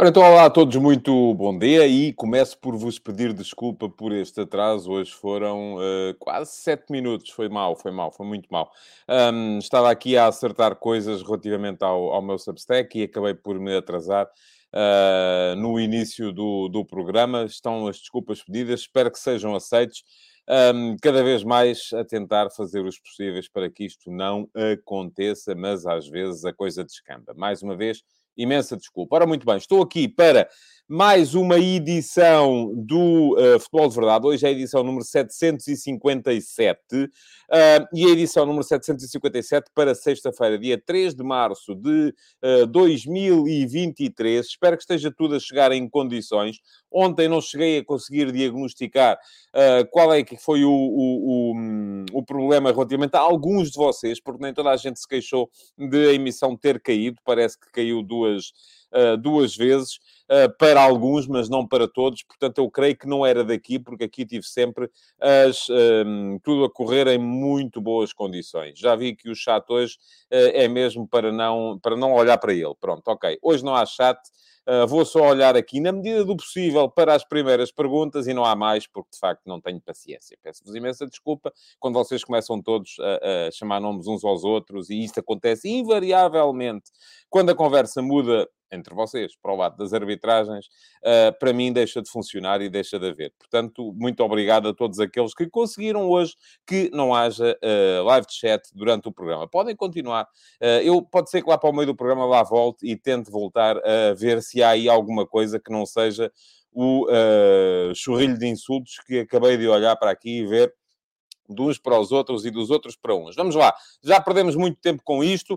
Ora, então, olá a todos, muito bom dia e começo por vos pedir desculpa por este atraso. Hoje foram uh, quase sete minutos, foi mal, foi mal, foi muito mal. Um, estava aqui a acertar coisas relativamente ao, ao meu Substack e acabei por me atrasar. Uh, no início do, do programa, estão as desculpas pedidas, espero que sejam aceites. Um, cada vez mais a tentar fazer os possíveis para que isto não aconteça, mas às vezes a coisa descamba. Mais uma vez, imensa desculpa. Ora, muito bem, estou aqui para mais uma edição do uh, Futebol de Verdade. Hoje é a edição número 757 uh, e a edição número 757 para sexta-feira, dia 3 de março de uh, eh, 2023. Espero que esteja tudo a chegar em condições. Ontem não cheguei a conseguir diagnosticar uh, qual é que foi o, o, o, o, problema relativamente a alguns de vocês, porque nem toda a gente se queixou de a emissão ter caído. Parece que caiu duas duas vezes, uh, para alguns, mas não para todos. Portanto, eu creio que não era daqui, porque aqui tive sempre as, ehm, tudo a correr em muito boas condições. Já vi que o chat hoje uh, é mesmo para não, para não olhar para ele. Pronto, ok. Hoje não há chat. Uh, vou só olhar aqui, na medida do possível, para as primeiras perguntas e não há mais, porque de facto não tenho paciência. Peço-vos imensa desculpa quando vocês começam todos a, a, chamar nomes uns aos outros e isto acontece invariavelmente quando a conversa muda entre vocês, para o lado das arbitragens, uh, para mim deixa de funcionar e deixa de haver. Portanto, muito obrigado a todos aqueles que conseguiram hoje que não haja uh, live chat durante o programa. Podem continuar. Uh, eu pode ser que lá para o meio do programa lá volte e tente voltar a ver se há aí alguma coisa que não seja o churrilho de insultos que acabei de olhar para aqui e ver de uns para os outros e dos outros para uns. Vamos lá, já perdemos muito tempo com isto.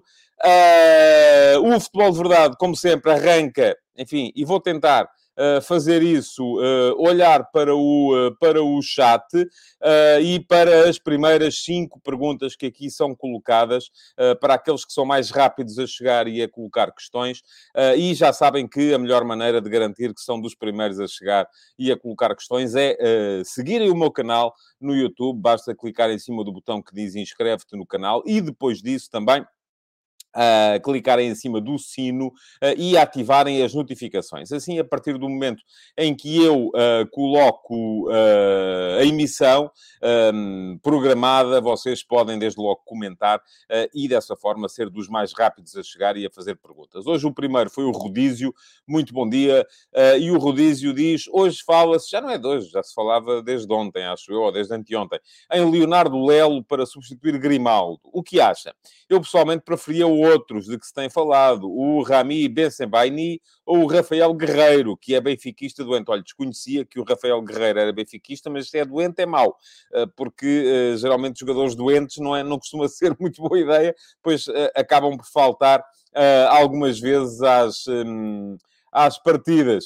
Uh, o futebol de verdade, como sempre, arranca, enfim, e vou tentar fazer isso, uh, olhar para o, uh, para o chat e para as primeiras cinco perguntas que aqui são colocadas, para aqueles que são mais rápidos a chegar e a colocar questões. e já sabem que a melhor maneira de garantir que são dos primeiros a chegar e a colocar questões é seguirem o meu canal no YouTube. Basta clicar em cima do botão que diz inscreve-te no canal e depois disso também uh, clicarem em cima do sino uh, e ativarem as notificações. Assim, a partir do momento em que eu uh, coloco a emissão um, programada, vocês podem desde logo comentar e dessa forma ser dos mais rápidos a chegar e a fazer perguntas. Hoje o primeiro foi o Rodízio, muito bom dia, e o Rodízio diz, hoje fala-se, já não é de hoje, já se falava desde ontem, acho eu, ou desde anteontem, em Leonardo Lelo para substituir Grimaldo. O que acha? Eu pessoalmente preferia o outros de que se tem falado, o Rami Bensembaini ou o Rafael Guerreiro, que é benfiquista doente. Olha, desconhecia que o Rafael Guerreiro era benfiquista, mas se é doente é mau, eh, porque eh, geralmente jogadores doentes não, é, não costuma ser muito boa ideia, pois eh, acabam por faltar algumas vezes às, hum, às partidas.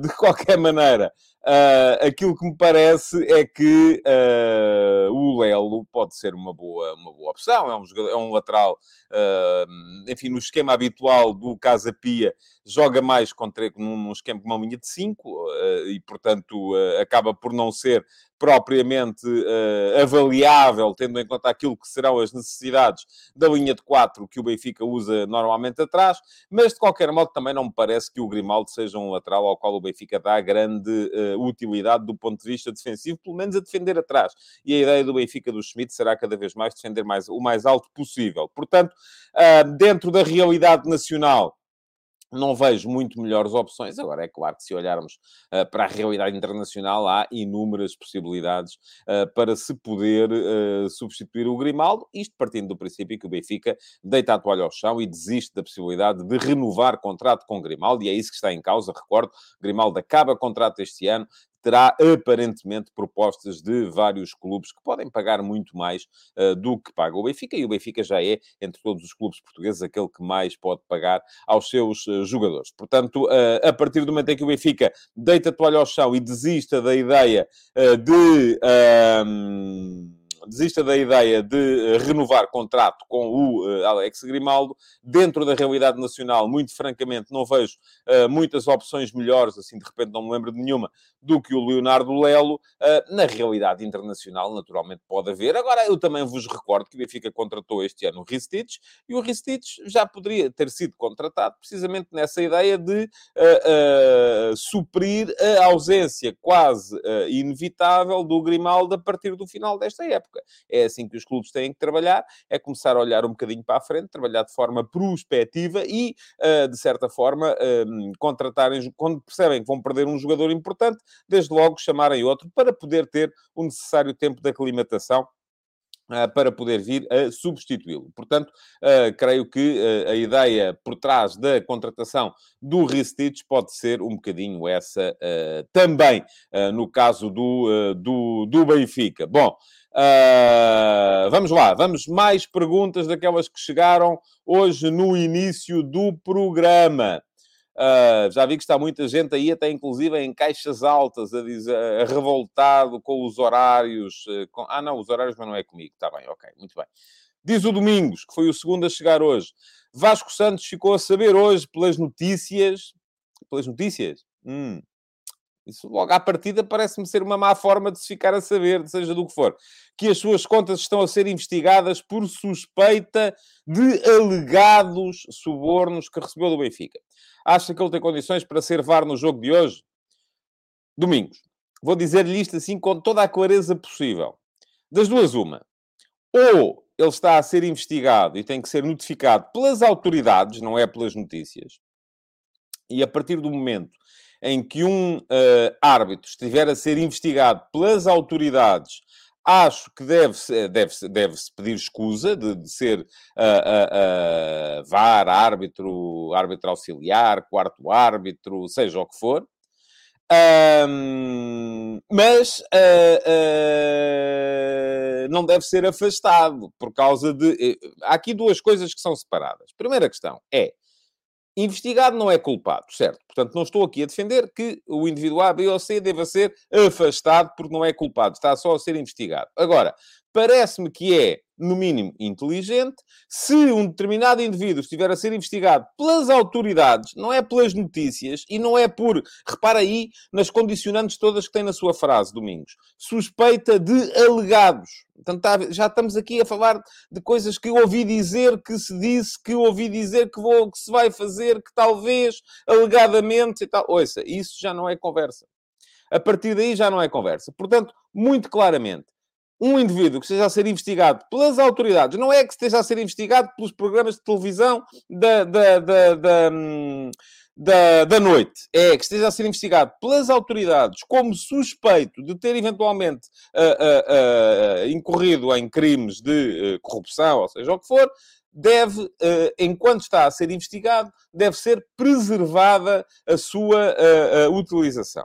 de qualquer maneira, Uh, aquilo que me parece é que uh, o Lelo pode ser uma boa, uma boa opção. É um, jogador, é um lateral, uh, enfim, no esquema habitual do Casa Pia, joga mais contra, num, esquema com uma linha de 5 e, portanto, acaba por não ser propriamente uh, avaliável, tendo em conta aquilo que serão as necessidades da linha de 4 que o Benfica usa normalmente atrás, mas de qualquer modo também não me parece que o Grimaldo seja um lateral ao qual o Benfica dá grande utilidade do ponto de vista defensivo, pelo menos a defender atrás. E a ideia do Benfica do Schmidt será cada vez mais defender mais, o mais alto possível. Portanto, uh, dentro da realidade nacional, não vejo muito melhores opções. Agora, é claro que se olharmos uh, para a realidade internacional, há inúmeras possibilidades uh, para se poder uh, substituir o Grimaldo. Isto partindo do princípio que o Benfica deita a toalha ao chão e desiste da possibilidade de renovar contrato com Grimaldo, e é isso que está em causa. Recordo, Grimaldo acaba contrato este ano, terá aparentemente propostas de vários clubes que podem pagar muito mais uh, do que paga o Benfica, e o Benfica já é, entre todos os clubes portugueses, aquele que mais pode pagar aos seus uh, jogadores. Portanto, uh, a partir do momento em que o Benfica deita a toalha ao chão e desista da ideia de. Ehm, desista da ideia de renovar contrato com o Alex Grimaldo. Dentro da realidade nacional, muito francamente, não vejo muitas opções melhores, assim de repente não me lembro de nenhuma, do que o Leonardo Lelo. na realidade internacional, naturalmente, pode haver. Agora, eu também vos recordo que o Benfica contratou este ano o Ristich e o Ristich já poderia ter sido contratado precisamente nessa ideia de uh, uh, suprir a ausência quase uh, inevitável do Grimaldo a partir do final desta época. É assim que os clubes têm que trabalhar, é começar a olhar um bocadinho para a frente, trabalhar de forma prospectiva e, de certa forma, contratarem, quando percebem que vão perder um jogador importante, desde logo chamarem outro para poder ter o necessário tempo de aclimatação ah, para poder vir a substituí-lo. Portanto, uh, creio que uh, a ideia por trás da contratação do Ristich pode ser um bocadinho essa também, no caso do, do, do Benfica. Bom, vamos lá, vamos mais perguntas daquelas que chegaram hoje no início do programa. Uh, já vi que está muita gente aí, até inclusive em caixas altas, a dizer, a revoltado com os horários. Uh, com... Ah, não, os horários, mas não é comigo. Está bem, ok, muito bem. Diz o Domingos, que foi o segundo a chegar hoje. Vasco Santos ficou a saber hoje pelas notícias. Pelas notícias? Hum. Isso logo à partida parece-me ser uma má forma de se ficar a saber, seja do que for. Que as suas contas estão a ser investigadas por suspeita de alegados subornos que recebeu do Benfica. Acha que ele tem condições para ser VAR no jogo de hoje? Domingos. Vou dizer-lhe isto assim com toda a clareza possível. Das duas, uma. Ou ele está a ser investigado e tem que ser notificado pelas autoridades, não é pelas notícias. E a partir do momento em que um uh, árbitro estiver a ser investigado pelas autoridades Acho que deve-se deve -se, deve -se pedir escusa de, de ser uh, uh, uh, VAR, árbitro, árbitro auxiliar, quarto árbitro, seja o que for. Um, mas não deve ser afastado por causa de. Eh, há aqui duas coisas que são separadas. Primeira questão é Investigado não é culpado, certo? Portanto, não estou aqui a defender que o indivíduo A, B ou C deva ser afastado porque não é culpado, está só a ser investigado. Agora, parece-me que é no mínimo, inteligente. Se um determinado indivíduo estiver a ser investigado pelas autoridades, não é pelas notícias e não é por, repara aí, nas condicionantes todas que tem na sua frase, Domingos, suspeita de alegados. Portanto, tá, já estamos aqui a falar de coisas que ouvi dizer, que se disse, que ouvi dizer que, vou, que se vai fazer, que talvez, alegadamente e tal. Ouça, isso já não é conversa. A partir daí já não é conversa. Portanto, muito claramente, um indivíduo que esteja a ser investigado pelas autoridades, não é que esteja a ser investigado pelos programas de televisão da, da, da, da, da, da noite, é que esteja a ser investigado pelas autoridades como suspeito de ter eventualmente uh, uh, uh, incorrido em crimes de corrupção, ou seja, o que for, deve, enquanto está a ser investigado, deve ser preservada a sua utilização.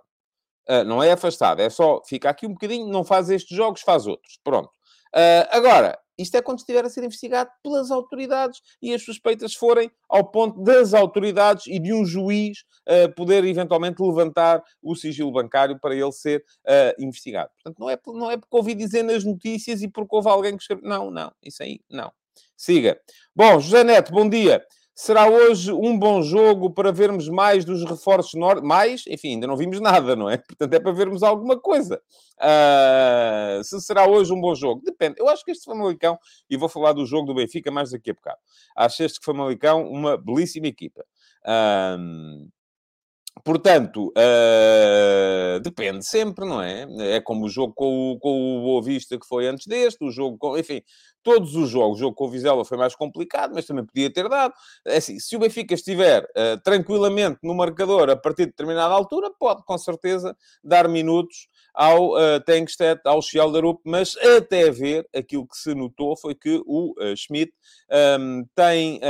Uh, não é afastado, é só fica aqui um bocadinho, não faz estes jogos, faz outros. Pronto. Uh, agora, isto é quando estiver a ser investigado pelas autoridades e as suspeitas forem ao ponto das autoridades e de um juiz uh, poder eventualmente levantar o sigilo bancário para ele ser uh, investigado. Portanto, não é, não é porque ouvi dizer nas notícias e porque houve alguém que escreveu. Não, não, isso aí, não. Siga. Bom, José Neto, bom dia. Será hoje um bom jogo para vermos mais dos reforços norte? Mais? Enfim, ainda não vimos nada, não é? Portanto, é para vermos alguma coisa. Uh, se será hoje um bom jogo? Depende. Eu acho que este Famalicão, e vou falar do jogo do Benfica mais daqui a bocado, acho este Famalicão uma belíssima equipa. Uh, Portanto, uh, depende sempre, não é? É como o jogo com o, com o Boa Vista que foi antes deste, o jogo com... Enfim, todos os jogos. O jogo com o Vizela foi mais complicado, mas também podia ter dado. É assim, se o Benfica estiver uh, tranquilamente no marcador a partir de determinada altura, pode, com certeza, dar minutos ao uh, Tenkstedt, ao Schelderup, mas até ver, aquilo que se notou foi que o uh, Schmidt um, tem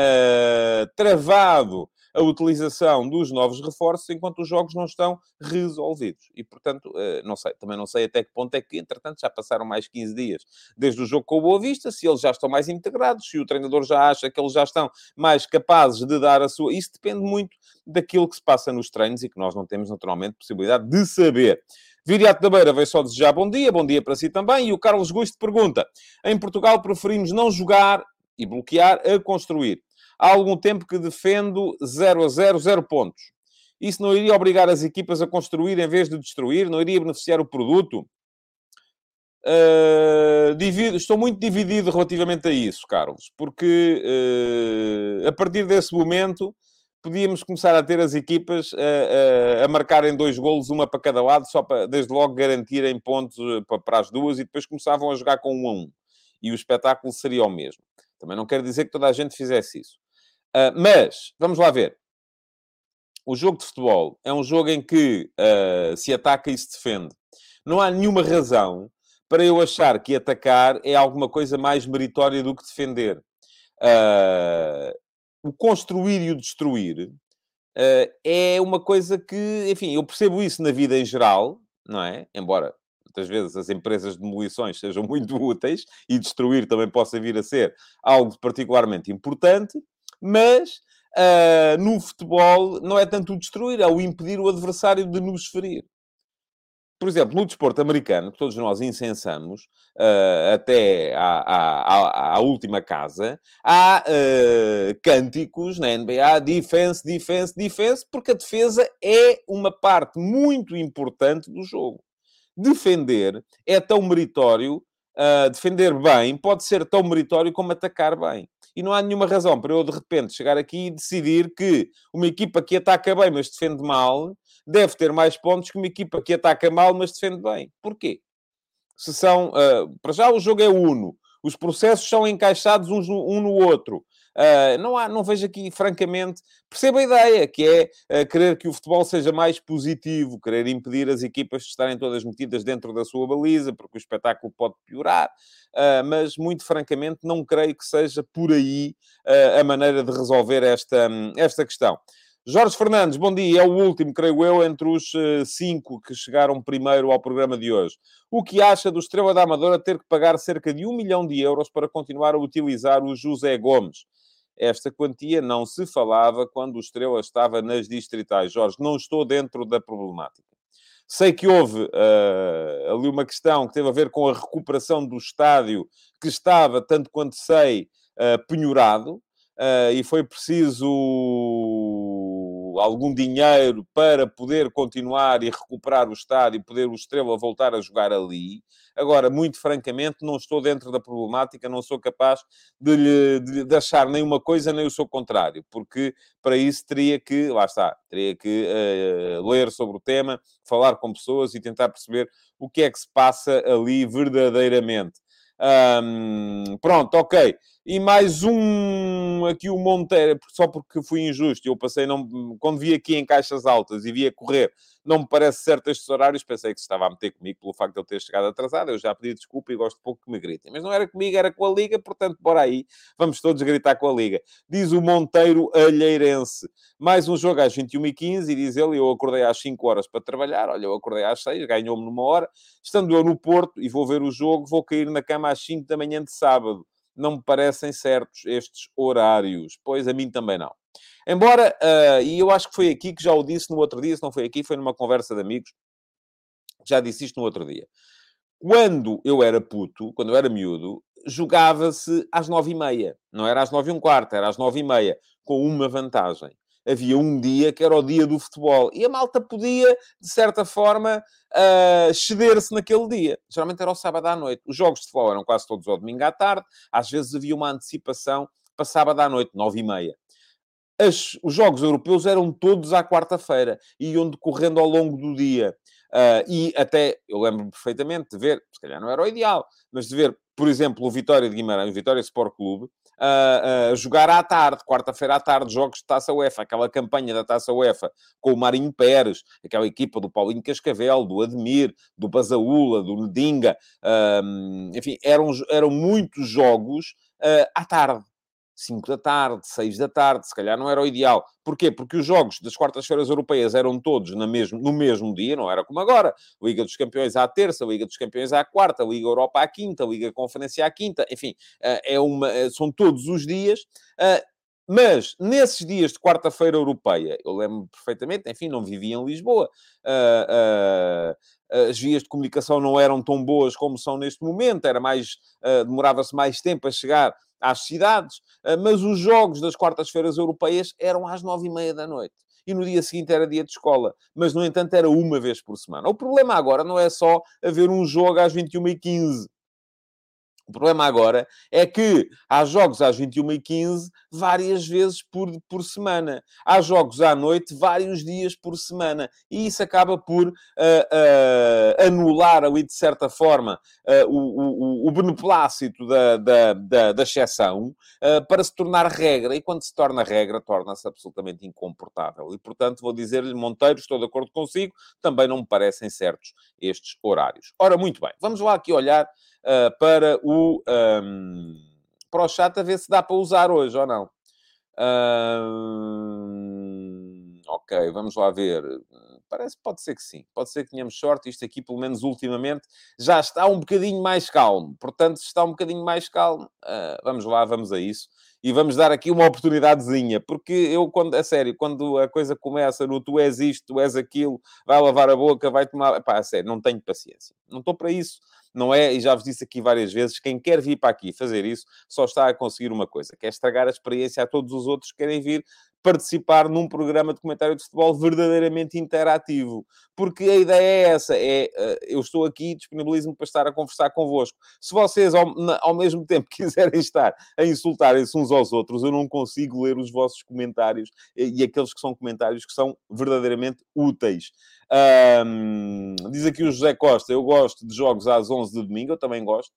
travado a utilização dos novos reforços enquanto os jogos não estão resolvidos. E, portanto, não sei, também não sei até que ponto é que, entretanto, já passaram mais 15 dias desde o jogo com o Boa Vista, se eles já estão mais integrados, se o treinador já acha que eles já estão mais capazes de dar a sua... Isso depende muito daquilo que se passa nos treinos e que nós não temos, naturalmente, possibilidade de saber. Viriato da Beira veio só desejar bom dia, bom dia para si também. E o Carlos Gusto pergunta: em Portugal preferimos não jogar e bloquear a construir. Há algum tempo que defendo 0 a 0, 0 pontos. Isso não iria obrigar as equipas a construir em vez de destruir? Não iria beneficiar o produto? Uh, divido, estou muito dividido relativamente a isso, Carlos, porque uh, a partir desse momento podíamos começar a ter as equipas a, a, a marcarem dois golos, uma para cada lado, só para, desde logo, garantirem pontos eh, para, para, as duas e depois começavam a jogar com um a um. E o espetáculo seria o mesmo. Também não quero dizer que toda a gente fizesse isso. Uh, mas, vamos lá ver. O jogo de futebol é um jogo em que uh, se ataca e se defende. Não há nenhuma razão para eu achar que atacar é alguma coisa mais meritória do que defender. Uh, o construir e o destruir uh, é uma coisa que, enfim, eu percebo isso na vida em geral, não é? Embora muitas vezes as empresas de demolições sejam muito úteis e destruir também possa vir a ser algo particularmente importante, mas uh, no futebol não é tanto o destruir, é o impedir o adversário de nos ferir por exemplo, no desporto americano, que todos nós incensamos, uh, até à, à, à, última casa, há uh, cânticos na NBA, defense, defense, defense, porque a defesa é uma parte muito importante do jogo. Defender é tão meritório, uh, defender bem pode ser tão meritório como atacar bem. E não há nenhuma razão para eu, de repente, chegar aqui e decidir que uma equipa que ataca bem, mas defende mal, deve ter mais pontos que uma equipa que ataca mal, mas defende bem. Porquê? Se são, uh, para já o jogo é uno, os processos são encaixados um no outro. Uh, não, há, não vejo aqui, francamente, percebo a ideia, que é uh, querer que o futebol seja mais positivo, querer impedir as equipas de estarem todas metidas dentro da sua baliza, porque o espetáculo pode piorar, uh, mas muito francamente não creio que seja por aí a maneira de resolver esta, um, esta questão. Jorge Fernandes, bom dia. É o último, creio eu, entre os cinco que chegaram primeiro ao programa de hoje. O que acha do Estrela da Amadora ter que pagar cerca de um milhão de euros para continuar a utilizar o José Gomes? Esta quantia não se falava quando o Estrela estava nas distritais. Jorge, não estou dentro da problemática. Sei que houve uh, ali uma questão que teve a ver com a recuperação do estádio que estava, tanto quanto sei, uh, penhorado, uh, e foi preciso algum dinheiro para poder continuar e recuperar o estádio e poder o Estrela voltar a jogar ali. Agora, muito francamente, não estou dentro da problemática, não sou capaz de, lhe, de, de achar nem uma coisa nem o seu contrário, porque para isso teria que, lá está, teria que uh, ler sobre o tema, falar com pessoas e tentar perceber o que é que se passa ali verdadeiramente. Um, pronto, ok. E mais um aqui o Monteiro, só porque fui injusto. Eu passei, não, quando vi aqui em caixas altas e via correr, não me parece certo estes horários. Pensei que se estava a meter comigo pelo facto de ele ter chegado atrasado. Eu já pedi desculpa e gosto pouco que me gritem. Mas não era comigo, era com a Liga, portanto, bora aí. Vamos todos gritar com a Liga. Diz o Monteiro Alheirense. Mais um jogo às 21h15 e diz ele: Eu acordei às 5 horas para trabalhar. Olha, eu acordei às 6, ganhou-me numa hora. Estando eu no Porto e vou ver o jogo, vou cair na cama às 5 da manhã de sábado não me parecem certos estes horários. Pois a mim também não. Embora, uh, e eu acho que foi aqui que já o disse no outro dia, se não foi aqui, foi numa conversa de amigos, já disse isto no outro dia. Quando eu era puto, quando eu era miúdo, jogava-se às nove e meia. Não era às nove e um quarto, era às nove e meia, com uma vantagem havia um dia que era o dia do futebol. E a malta podia, de certa forma, uh, ceder-se naquele dia. Geralmente era o sábado à noite. Os jogos de futebol eram quase todos ao domingo à tarde. Às vezes havia uma antecipação para sábado à noite, nove e meia. As, os jogos europeus eram todos à quarta-feira e iam decorrendo ao longo do dia. Uh, e até, eu lembro perfeitamente de ver, se calhar não era o ideal, mas de ver, por exemplo, o Vitória de Guimarães, o Vitória Sport Clube, a, jogar à tarde, quarta-feira à tarde, jogos de Taça UEFA, aquela campanha da Taça UEFA com o Marinho Pérez, aquela equipa do Paulinho Cascavel, do Admir, do Basaúla, do Nedinga, um, enfim, eram, eram muitos jogos uh, à tarde. 5 da tarde, 6 da tarde, se calhar não era o ideal. Porquê? Porque os jogos das quartas-feiras europeias eram todos na mesmo, no mesmo dia, não era como agora. Liga dos Campeões à terça, Liga dos Campeões à quarta, Liga Europa à quinta, Liga Conferência à quinta, enfim, eh, é uma, eh, são todos os dias. Eh, mas, nesses dias de quarta-feira europeia, eu lembro perfeitamente, enfim, não vivia em Lisboa, as vias de comunicação não eram tão boas como são neste momento, era mais, demorava-se mais tempo a chegar às cidades, mas os jogos das quartas-feiras europeias eram às nove e meia da noite e no dia seguinte era dia de escola. Mas, no entanto, era uma vez por semana. O problema agora não é só haver um jogo às 21h15. O problema agora é que há jogos às 21h15 várias vezes por, por semana. Há jogos à noite vários dias por semana. E isso acaba por uh, uh, anular ali, de certa forma, uh, o, o, o, beneplácito da, da, da, da exceção para se tornar regra. E quando se torna regra, torna-se absolutamente incomportável. E, portanto, vou dizer-lhe, Monteiro, estou de acordo consigo, também não me parecem certos estes horários. Ora, muito bem. Vamos lá aqui olhar uh, para o, o chat a ver se dá para usar hoje ou não. Uh, ok, vamos lá ver. Parece pode ser que sim. Pode ser que tenhamos sorte. Isto aqui, pelo menos ultimamente, já está um bocadinho mais calmo. Portanto, se está um bocadinho mais calmo, uh, vamos lá, vamos a isso e vamos dar aqui uma oportunidadezinha, porque eu, quando, a sério, quando a coisa começa no tu és isto, tu és aquilo, vai lavar a boca, vai tomar. Pá, a sério, não tenho paciência. Não estou para isso não é, e já vos disse aqui várias vezes, quem quer vir para aqui fazer isso só está a conseguir uma coisa, que é estragar a experiência a todos os outros que querem vir participar num programa de comentário de futebol verdadeiramente interativo. Porque a ideia é essa, é eh, eu estou aqui, disponibilizo-me para estar a conversar convosco. Se vocês ao, ao mesmo tempo quiserem estar a insultarem-se uns aos outros, eu não consigo ler os vossos comentários e aqueles que são comentários que são verdadeiramente úteis. Um, diz aqui o José Costa, eu gosto de jogos às 11 de domingo, eu também gosto.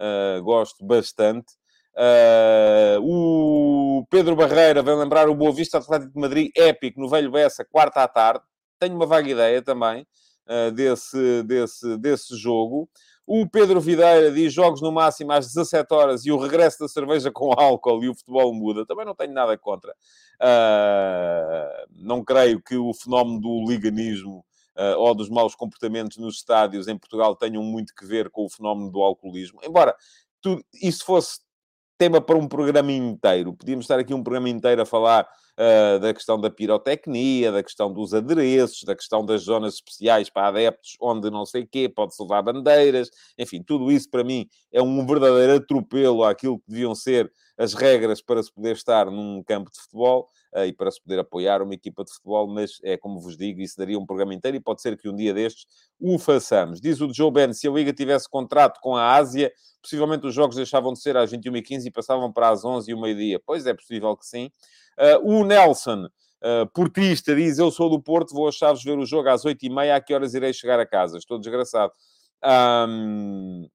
Uh, gosto bastante. Uh, o Pedro Barreira vem lembrar o Boa Vista Atlético de Madrid, épico, no Velho Bessa, quarta à tarde. Tenho uma vaga ideia também uh, desse, desse, desse jogo. O Pedro Videira diz jogos no máximo às 17 horas e o regresso da cerveja com álcool e o futebol muda. Também não tenho nada contra. Uh, não creio que o fenómeno do liganismo uh, ou dos maus comportamentos nos estádios em Portugal tenham muito que ver com o fenómeno do alcoolismo. Embora tudo, isso fosse tema para um programa inteiro. Podíamos estar aqui um programa inteiro a falar uh, da questão da pirotecnia, da questão dos adereços, da questão das zonas especiais para adeptos, onde não sei quê, pode-se levar bandeiras. Enfim, tudo isso para mim é um verdadeiro atropelo àquilo que deviam ser as regras para se poder estar num campo de futebol uh, e para se poder apoiar uma equipa de futebol, mas é como vos digo, isso daria um programa inteiro e pode ser que um dia destes o façamos. Diz o Joe Ben, se a Liga tivesse contrato com a Ásia, possivelmente os jogos deixavam de ser às 21h15 e passavam para às 11 e o. Pois é possível que sim. Uh, o Nelson, uh, portista, diz: Eu sou do Porto, vou a Chaves ver o jogo às 8h30. A que horas irei chegar a casa? Estou desgraçado. Um,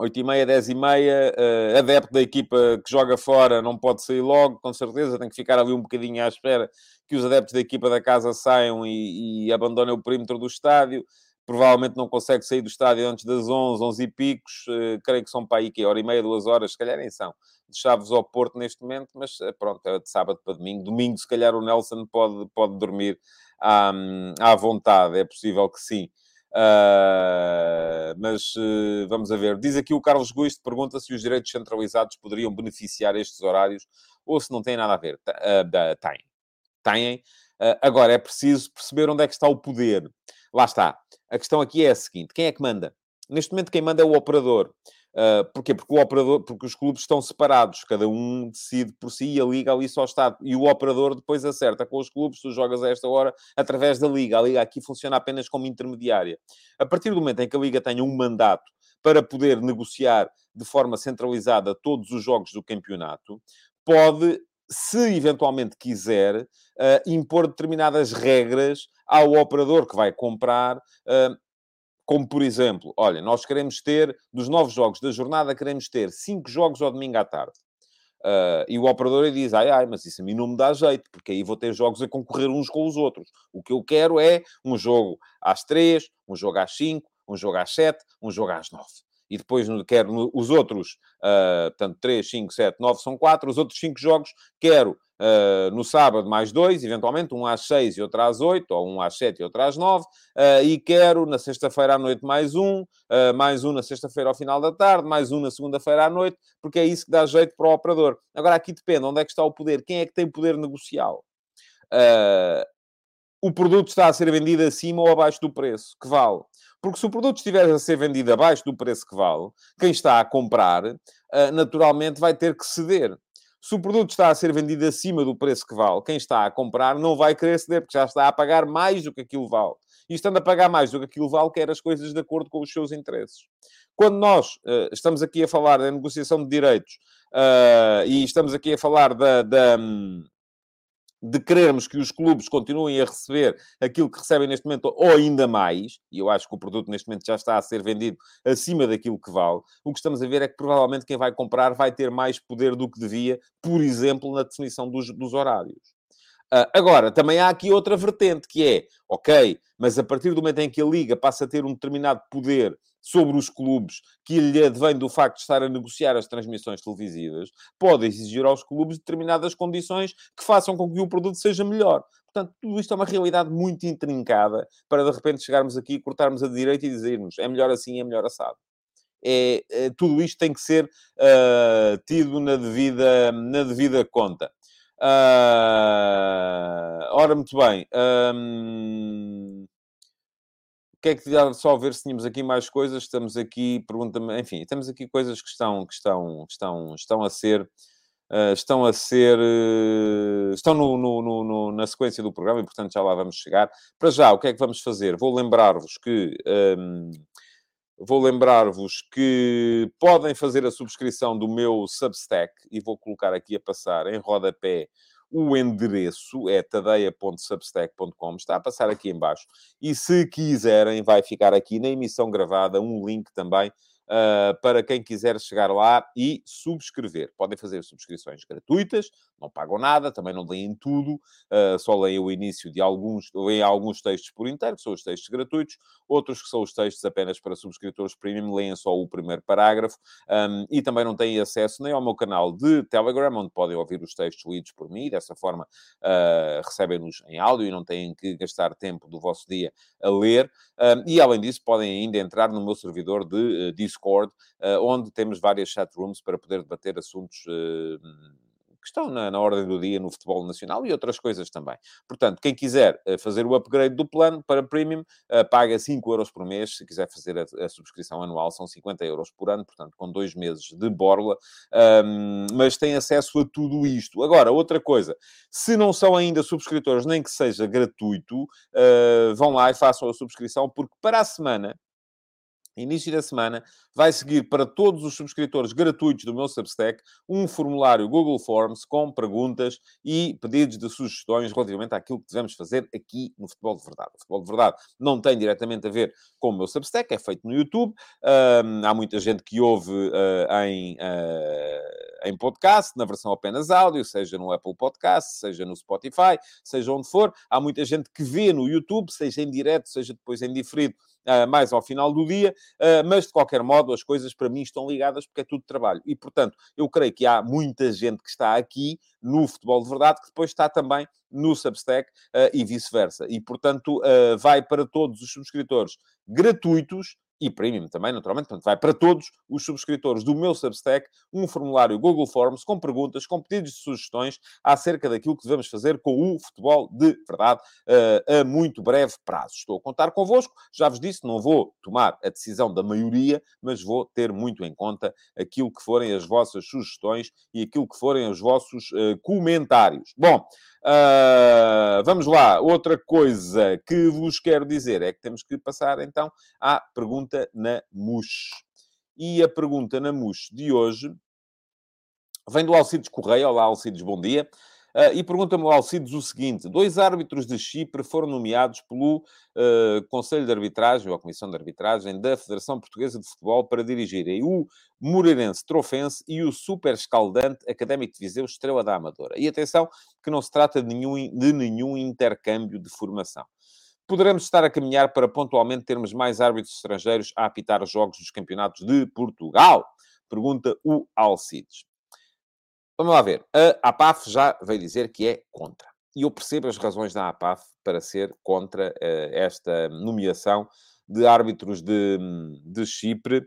8 e meia, 10 e meia, uh, adepto da equipa que joga fora não pode sair logo, com certeza, tem que ficar ali um bocadinho à espera que os adeptos da equipa da casa saiam e, e abandonem o perímetro do estádio provavelmente não consegue sair do estádio antes das 11, 11 e picos, uh, creio que são para aí, que hora e meia, duas horas, se calhar nem são, de Chaves ao Porto neste momento, mas uh, pronto, é de sábado para domingo. Domingo, se calhar, o Nelson pode, pode dormir à, à vontade, é possível que sim. Uh, mas uh, vamos a ver. Diz aqui o Carlos Guiste, pergunta se os direitos centralizados poderiam beneficiar estes horários ou se não tem nada a ver. Uh, tem. Têm. agora, é preciso perceber onde é que está o poder. Lá está. A questão aqui é a seguinte: quem é que manda? Neste momento, quem manda é o operador. Uh, porquê? Porque o operador, porque os clubes estão separados, cada um decide por si e a liga ali só está. E o operador depois acerta com os clubes, tu jogas a esta hora através da liga. A liga aqui funciona apenas como intermediária. A partir do momento em que a liga tenha um mandato para poder negociar de forma centralizada todos os jogos do campeonato, pode, se eventualmente quiser, uh, impor determinadas regras ao operador que vai comprar. Uh, como, por exemplo, olha, nós queremos ter, dos nove jogos da jornada, queremos ter cinco jogos ao domingo à tarde. Uh, e o operador diz, ai, ai, mas isso a mim não me dá jeito, porque aí vou ter jogos a concorrer uns com os outros. O que eu quero é um jogo às três, um jogo às cinco, um jogo às sete, um jogo às nove. E depois quero os outros, uh, portanto, três, cinco, sete, nove são quatro, os outros cinco jogos quero Uh, no sábado mais dois, eventualmente, um às seis e outro às oito, ou um às sete e outro às nove, uh, e quero na sexta-feira à noite mais um, uh, mais um na sexta-feira ao final da tarde, mais um na segunda-feira à noite, porque é isso que dá jeito para o operador. Agora aqui depende, onde é que está o poder? Quem é que tem poder negocial? o produto está a ser vendido acima ou abaixo do preço que vale. Porque se o produto estiver a ser vendido abaixo do preço que vale, quem está a comprar, uh, naturalmente vai ter que ceder. Se o produto está a ser vendido acima do preço que vale, quem está a comprar não vai querer ceder, porque já está a pagar mais do que aquilo vale. E estando a pagar mais do que aquilo vale, quer as coisas de acordo com os seus interesses. Quando nós uh, estamos aqui a falar da negociação de direitos uh, e estamos aqui a falar da, da, hum, de querermos que os clubes continuem a receber aquilo que recebem neste momento, ou ainda mais, e eu acho que o produto neste momento já está a ser vendido acima daquilo que vale, o que estamos a ver é que provavelmente quem vai comprar vai ter mais poder do que devia, por exemplo, na definição dos, dos horários. Uh, agora, também há aqui outra vertente, que é, ok, mas a partir do momento em que a Liga passa a ter um determinado poder sobre os clubes que lhe advém do facto de estar a negociar as transmissões televisivas, pode exigir aos clubes determinadas condições que façam com que o produto seja melhor. Portanto, tudo isto é uma realidade muito intrincada para de repente chegarmos aqui, cortarmos a direita e dizermos é melhor assim, é melhor assado. É, é tudo isto tem que ser uh, tido na devida, na devida conta. Uh, ora, muito bem. O que é que dá só ver se tínhamos aqui mais coisas? Estamos aqui, pergunta-me, enfim, temos aqui coisas que estão, que estão, estão, estão a ser. Uh, estão a ser. Uh, estão no, no, no, na sequência do programa e, portanto, já lá vamos chegar. Para já, o que é que vamos fazer? Vou lembrar-vos que. Um, vou lembrar-vos que podem fazer a subscrição do meu Substack e vou colocar aqui a passar em rodapé o endereço é tadeia.substack.com, está a passar aqui embaixo. E se quiserem, vai ficar aqui na emissão gravada um link também uh, para quem quiser chegar lá e subscrever. Podem fazer subscrições gratuitas, não pagam nada, também não leem tudo, uh, só leem o início de alguns, leem alguns textos por inteiro, que são os textos gratuitos, outros que são os textos apenas para subscritores premium, leem só o primeiro parágrafo, um, e também não têm acesso nem ao meu canal de Telegram, onde podem ouvir os textos lidos por mim, dessa forma uh, recebem-nos em áudio e não têm que gastar tempo do vosso dia a ler, um, e além disso podem ainda entrar no meu servidor de uh, Discord, onde temos várias chatrooms para poder debater assuntos que estão na, na, ordem do dia no futebol nacional e outras coisas também. Portanto, quem quiser uh, fazer o upgrade do plano para Premium, paga 5 euros por mês. Se quiser fazer a, a, subscrição anual, são 50 euros por ano, portanto, com dois meses de borla. Um, mas tem acesso a tudo isto. Agora, outra coisa, se não são ainda subscritores, nem que seja gratuito, uh, vão lá e façam a subscrição, porque para a semana, início da semana, vai seguir para todos os subscritores gratuitos do meu Substack um formulário Google Forms com perguntas e pedidos de sugestões relativamente àquilo que devemos fazer aqui no Futebol de Verdade. O Futebol de Verdade não tem diretamente a ver com o meu Substack, é feito no YouTube. Uh, há muita gente que ouve uh, em, uh, em podcast, na versão apenas áudio, seja no Apple Podcast, seja no Spotify, seja onde for. Há muita gente que vê no YouTube, seja em direto, seja depois em diferido, mais ao final do dia, mas de qualquer modo as coisas para mim estão ligadas porque é tudo trabalho. E, portanto, eu creio que há muita gente que está aqui no futebol de verdade que depois está também no Substack uh, e vice-versa. E, portanto, vai para todos os subscritores gratuitos e premium também, naturalmente. Portanto, vai para todos os subscritores do meu Substack um formulário Google Forms com perguntas, com pedidos de sugestões acerca daquilo que devemos fazer com o futebol de verdade uh, a muito breve prazo. Estou a contar convosco, já vos disse, não vou tomar a decisão da maioria, mas vou ter muito em conta aquilo que forem as vossas sugestões e aquilo que forem os vossos uh, comentários. Bom, Uh, vamos lá, outra coisa que vos quero dizer é que temos que passar então à pergunta na MUS. E a pergunta na MUS de hoje vem do Alcides Correia. Olá, Alcides, bom dia. Uh, e pergunta-me o Alcides o seguinte: dois árbitros de Chipre foram nomeados pelo uh, Conselho de Arbitragem, ou a Comissão de Arbitragem da Federação Portuguesa de Futebol, para dirigirem o Moreirense Trofense e o super escaldante Académico de Viseu Estrela da Amadora. E atenção, que não se trata de nenhum, de nenhum intercâmbio de formação. Poderemos estar a caminhar para pontualmente termos mais árbitros estrangeiros a apitar os jogos dos campeonatos de Portugal? Pergunta o Alcides. Vamos lá ver. A APAF já veio dizer que é contra. E eu percebo as razões da APAF para ser contra uh, esta nomeação de árbitros de, de Chipre.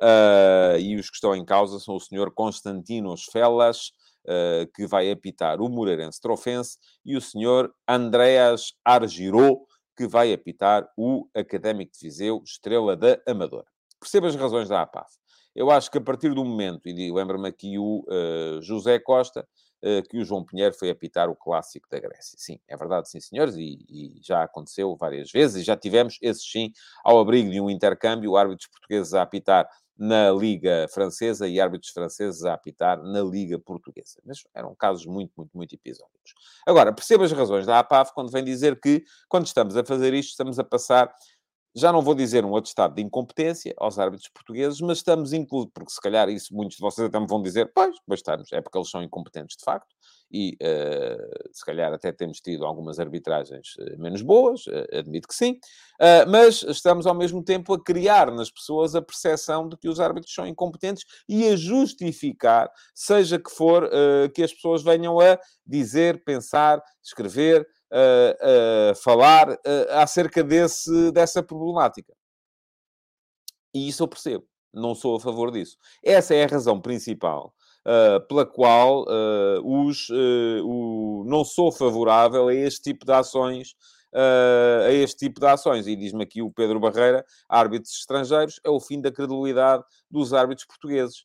Uh, e os que estão em causa são o senhor Constantinos Felas, uh, que vai apitar o Moreirense Trofense, e o senhor Andreas Argirou, que vai apitar o Académico de Viseu, estrela da Amadora. Perceba as razões da APAF. Eu acho que a partir do momento, e lembra-me aqui o uh, José Costa, uh, que o João Pinheiro foi apitar o clássico da Grécia. Sim, é verdade, sim, senhores, e, e, já aconteceu várias vezes, e já tivemos, esse sim, ao abrigo de um intercâmbio, árbitros portugueses a apitar na Liga Francesa e árbitros franceses a apitar na Liga Portuguesa. Mas eram casos muito, muito, muito episódicos. Agora, perceba as razões da APAF quando vem dizer que, quando estamos a fazer isto, estamos a passar já não vou dizer um outro estado de incompetência aos árbitros portugueses, mas estamos incluídos, porque se calhar isso muitos de vocês até me vão dizer, pois, pois estamos, é porque eles são incompetentes de facto, e uh, se calhar até temos tido algumas arbitragens uh, menos boas, uh, admito que sim, mas estamos ao mesmo tempo a criar nas pessoas a percepção de que os árbitros são incompetentes e a justificar, seja que for, que as pessoas venham a dizer, pensar, escrever, falar acerca desse, dessa problemática. E isso eu percebo. Não sou a favor disso. Essa é a razão principal uh, pela qual uh, os, uh, o, não sou favorável a este tipo de ações. a este tipo de ações. E diz-me aqui o Pedro Barreira, árbitros estrangeiros, é o fim da credibilidade dos árbitros portugueses.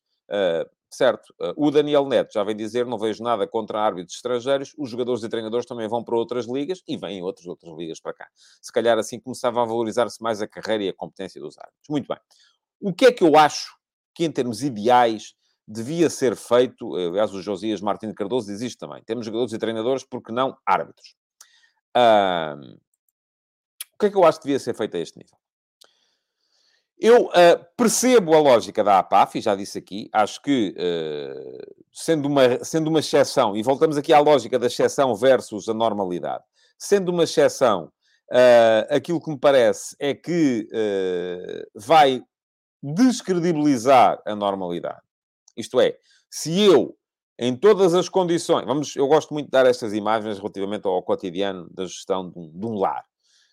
Certo, o Daniel Neto já vem dizer, não vejo nada contra árbitros estrangeiros, os jogadores e treinadores também vão para outras ligas e vêm outras, outras ligas para cá. Se calhar assim começava a valorizar-se mais a carreira e a competência dos árbitros. Muito bem. O que é que eu acho que, em termos ideais, devia ser feito, aliás, o Josias Martins Cardoso diz isto também, temos jogadores e treinadores, porque não árbitros. O que é que eu acho que devia ser feito a este nível? Eu uh, percebo a lógica da APAF, e já disse aqui, acho que, uh, sendo, uma, sendo uma exceção, e voltamos aqui à lógica da exceção versus a normalidade, sendo uma exceção, uh, aquilo que me parece é que vai descredibilizar a normalidade. Isto é, se eu, em todas as condições, vamos, eu gosto muito de dar estas imagens relativamente ao cotidiano da gestão de um, de um lar.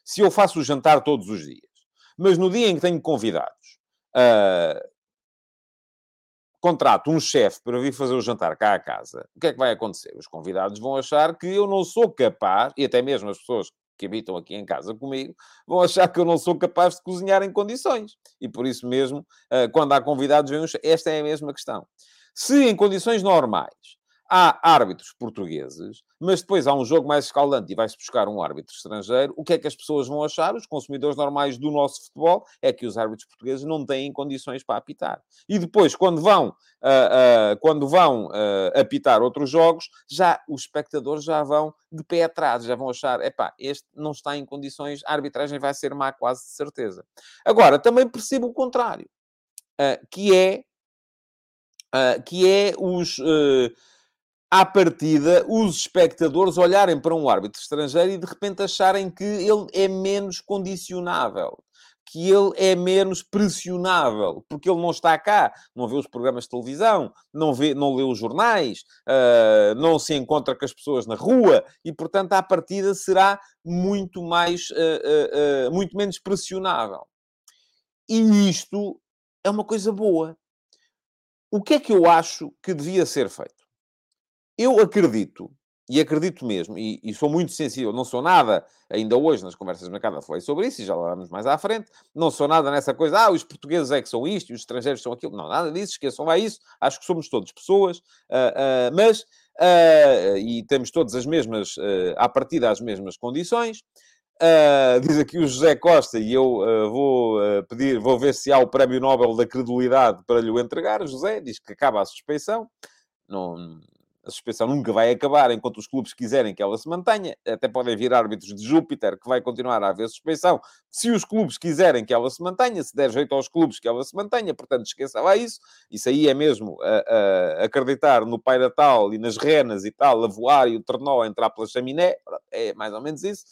Se eu faço o jantar todos os dias, mas no dia em que tenho convidados, uh, contrato um chefe para vir fazer o jantar cá à casa, o que é que vai acontecer? Os convidados vão achar que eu não sou capaz, e até mesmo as pessoas que habitam aqui em casa comigo, vão achar que eu não sou capaz de cozinhar em condições. E por isso mesmo, eh, quando há convidados, vem esta é a mesma questão. Se em condições normais há árbitros portugueses, mas depois há um jogo mais escaldante e vai-se buscar um árbitro estrangeiro, o que é que as pessoas vão achar? Os consumidores normais do nosso futebol é que os árbitros portugueses não têm condições para apitar. E depois, quando vão, uh, uh, quando vão uh, apitar outros jogos, já os espectadores já vão de pé atrás, já vão achar, epá, este não está em condições, a arbitragem vai ser má quase de certeza. Agora, também percebo o contrário, que é, que é os à partida, os espectadores olharem para um árbitro estrangeiro e de repente acharem que ele é menos condicionável, que ele é menos pressionável, porque ele não está cá, não vê os programas de televisão, não, vê, não lê os jornais, uh, não se encontra com as pessoas na rua e, portanto, à partida será muito mais, uh, uh, muito menos pressionável. E isto é uma coisa boa. O que é que eu acho que devia ser feito? Eu acredito, e acredito mesmo, e, e, sou muito sensível, não sou nada, ainda hoje nas conversas de mercado falei sobre isso, e já lá vamos mais à frente, não sou nada nessa coisa, ah, os portugueses é que são isto, e os estrangeiros são aquilo, não, nada disso, esqueçam lá isso, acho que somos todos pessoas, uh, uh, mas, uh, e temos todas as mesmas, uh, à partida as mesmas condições, diz aqui o José Costa, e eu vou pedir, vou ver se há o Prémio Nobel da Credulidade para lhe o entregar, José, diz que acaba a suspeição, não a suspensão nunca vai acabar enquanto os clubes quiserem que ela se mantenha. Até podem vir árbitros de Júpiter que vai continuar a haver suspensão se os clubes quiserem que ela se mantenha, se der jeito aos clubes que ela se mantenha. Portanto, esqueça lá isso. Isso aí é mesmo a, acreditar no Pai Natal e nas renas e tal, a voar e o trenó a entrar pela chaminé. É mais ou menos isso.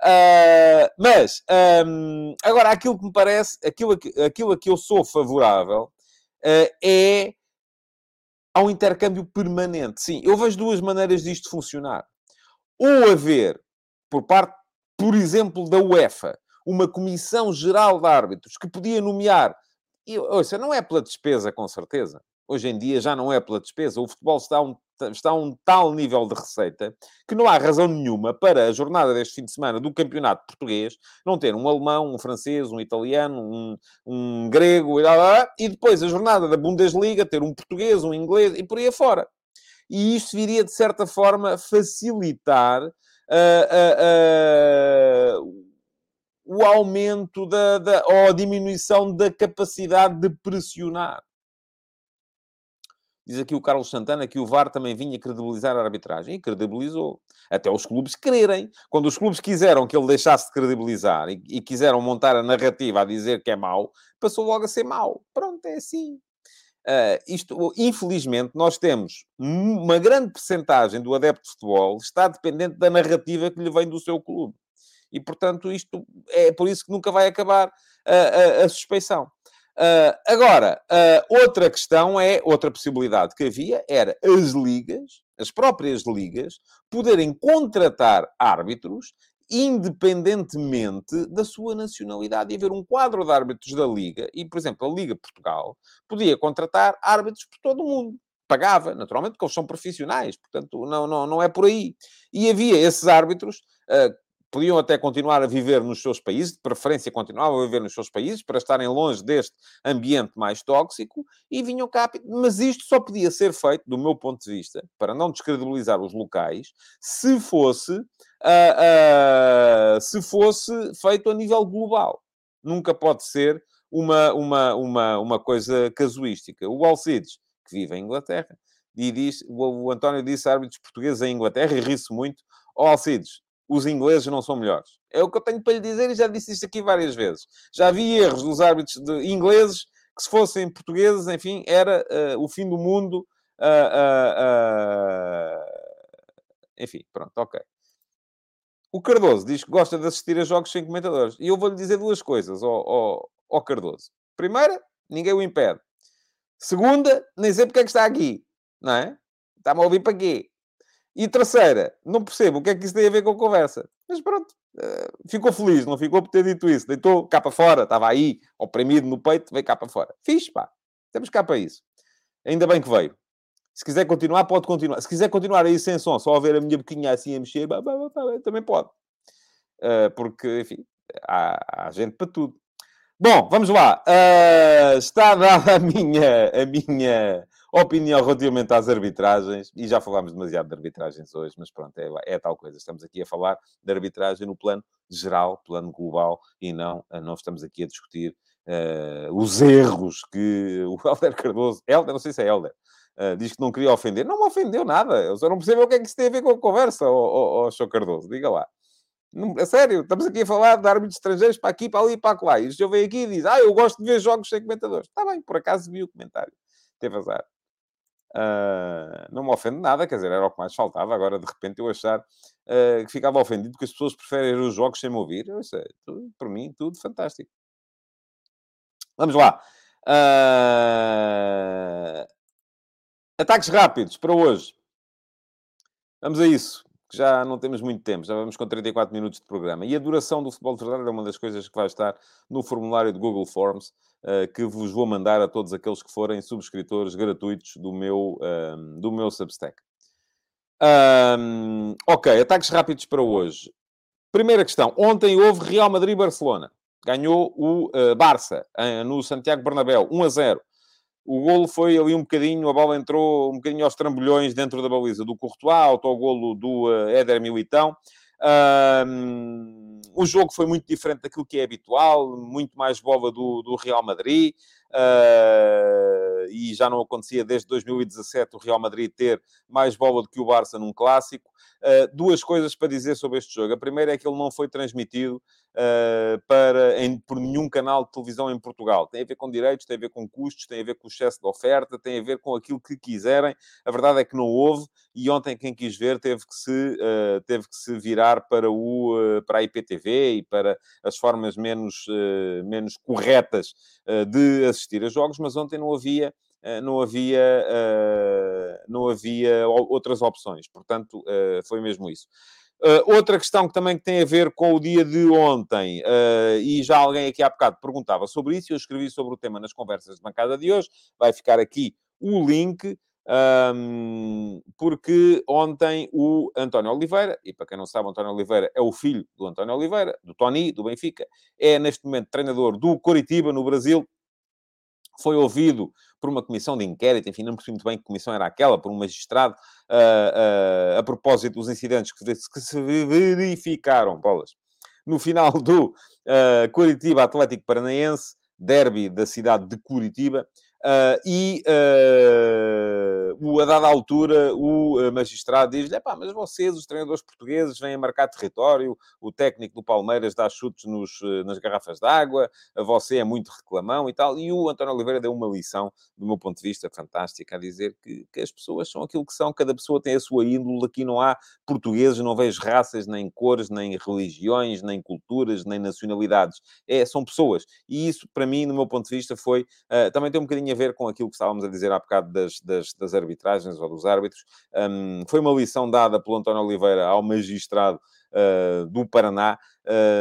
Uh, mas, um, agora, aquilo que me parece, aquilo, aquilo a que eu sou favorável uh, é há um intercâmbio permanente. Sim, eu vejo duas maneiras disto funcionar. Ou haver, por parte, por exemplo, da UEFA, uma comissão geral de árbitros que podia nomear. E, ouça, não é pela despesa, com certeza. Hoje em dia já não é pela despesa. O futebol está um, está a um tal nível de receita que não há razão nenhuma para a jornada deste fim de semana do campeonato português não ter um alemão, um francês, um italiano, um, um grego e depois a jornada da Bundesliga ter um português, um inglês e por aí afora. E isto viria, de certa forma, facilitar uh, uh, uh, o aumento da, da, ou a diminuição da capacidade de pressionar. Diz aqui o Carlos Santana que o VAR também vinha credibilizar a arbitragem. E credibilizou. Até os clubes quererem. Quando os clubes quiseram que ele deixasse de credibilizar e, e quiseram montar a narrativa a dizer que é mau, passou logo a ser mau. Pronto, é assim. Uh, isto, infelizmente, nós temos uma grande percentagem do adepto de futebol está dependente da narrativa que lhe vem do seu clube. E, portanto, isto é por isso que nunca vai acabar a, a, a suspeição. Uh, agora, uh, outra questão é, outra possibilidade que havia era as ligas, as próprias ligas, poderem contratar árbitros independentemente da sua nacionalidade e haver um quadro de árbitros da Liga. E, por exemplo, a Liga Portugal podia contratar árbitros por todo o mundo. Pagava, naturalmente, porque eles são profissionais, portanto, não, não, não é por aí. E havia esses árbitros uh, podiam até continuar a viver nos seus países, de preferência continuavam a viver nos seus países, para estarem longe deste ambiente mais tóxico, e vinham cá. Mas isto só podia ser feito, do meu ponto de vista, para não descredibilizar os locais, se fosse, uh, uh, se fosse feito a nível global. Nunca pode ser uma, uma, uma, uma coisa casuística. O Alcides, que vive em Inglaterra, e diz, o, António disse árbitros portugueses em Inglaterra, e ri-se muito. Ó oh, Alcides, os ingleses não são melhores. É o que eu tenho para lhe dizer e já disse isto aqui várias vezes. Já vi erros dos árbitros ingleses que, se fossem portugueses, enfim, era uh, o fim do mundo. Uh, uh, enfim, pronto, ok. O Cardoso diz que gosta de assistir a jogos sem comentadores. E eu vou-lhe dizer duas coisas ao, ao, ao Cardoso. Primeira, ninguém o impede. Segunda, nem sei porque é que está aqui. Não é? Está-me a ouvir para quê? E terceira, não percebo o que é que isso tem a ver com a conversa. Mas pronto, uh, ficou feliz, não ficou por ter dito isso. Deitou cá para fora, estava aí, oprimido no peito, veio cá para fora. Fiz, pá. Temos cá para isso. Ainda bem que veio. Se quiser continuar, pode continuar. Se quiser continuar aí sem som, só a ver a minha boquinha assim a mexer, também pode. Uh, porque, enfim, há, há, gente para tudo. Bom, vamos lá. Uh, está dada a minha, a minha opinião relativamente às arbitragens, e já falámos demasiado de arbitragens hoje, mas pronto, é, é tal coisa. Estamos aqui a falar de arbitragem no plano geral, plano global, e não, não estamos aqui a discutir uh, os erros que o Helder Cardoso, Helder, não sei se é Helder, uh, diz que não queria ofender. Não me ofendeu nada, eu só não percebo o que é que isso tem a ver com a conversa, ó, ó, Cardoso, diga lá. É sério, estamos aqui a falar de árbitros estrangeiros para aqui, para ali para lá. E o senhor vem aqui e diz: Ah, eu gosto de ver jogos sem comentadores. Está bem, por acaso vi o comentário. Teve azar. Uh, não me ofende nada, quer dizer, era o que mais faltava. Agora, de repente, eu achar uh, que ficava ofendido porque as pessoas preferem os jogos sem me ouvir. Isso é, tudo, por mim, tudo fantástico. Vamos lá. Uh... Ataques rápidos para hoje. Vamos a isso, que já não temos muito tempo, já vamos com 34 minutos de programa. E a duração do futebol de verdade é uma das coisas que vai estar no formulário de Google Forms. Eh, que vos vou mandar a todos aqueles que forem subscritores gratuitos do meu, ehm, do meu Substack. Um, ok, ataques rápidos para hoje. Primeira questão. Ontem houve Real Madrid-Barcelona. Ganhou o uh, Barça uh, no Santiago Bernabéu, 1 a 0. O golo foi ali um bocadinho, a bola entrou um bocadinho aos trambolhões dentro da baliza do Courtois, autogolo do uh, Éder Militão. Um, o jogo foi muito diferente daquilo que é habitual, muito mais bola do, do Real Madrid. Uh, e já não acontecia desde 2017 o Real Madrid ter mais bola do que o Barça num clássico. Uh, duas coisas para dizer sobre este jogo. A primeira é que ele não foi transmitido para, em, por nenhum canal de televisão em Portugal. Tem a ver com direitos, tem a ver com custos, tem a ver com o excesso de oferta, tem a ver com aquilo que quiserem. A verdade é que não houve e ontem quem quis ver teve que se, uh, teve que se virar para, o, para a IPTV e para as formas menos, menos corretas de assistir a jogos, mas ontem não havia eh, não havia, eh, não havia outras opções. Portanto, eh, foi mesmo isso. Uh, outra questão que também tem a ver com o dia de ontem, uh, e já alguém aqui há bocado perguntava sobre isso, eu escrevi sobre o tema nas conversas de bancada de hoje, vai ficar aqui o link. Um, porque ontem o António Oliveira, e para quem não sabe, António Oliveira é o filho do António Oliveira, do Tony, do Benfica, é neste momento treinador do Coritiba, no Brasil, foi ouvido por uma comissão de inquérito, enfim, não percebi muito bem que comissão era aquela, por um magistrado, uh, uh, a propósito dos incidentes que, se verificaram, bolas, no final do uh, Curitiba Atlético Paranaense, derby da cidade de Curitiba, Uh, e uh, a dada altura o uh, magistrado diz-lhe: mas vocês, os treinadores portugueses, vêm a marcar território, o técnico do Palmeiras dá chutes nos, nas garrafas d'água, você é muito reclamão e tal. E o António Oliveira deu uma lição, do meu ponto de vista, fantástica, a dizer que, que as pessoas são aquilo que são, cada pessoa tem a sua índole, aqui não há portugueses, não vejo raças, nem cores, nem religiões, nem culturas, nem nacionalidades. É, são pessoas. E isso, para mim, no meu ponto de vista, foi. também tem um bocadinho a ver com aquilo que estávamos a dizer há bocado das, das, das arbitragens ou dos árbitros. Um, foi uma lição dada pelo António Oliveira ao magistrado uh, do Paraná,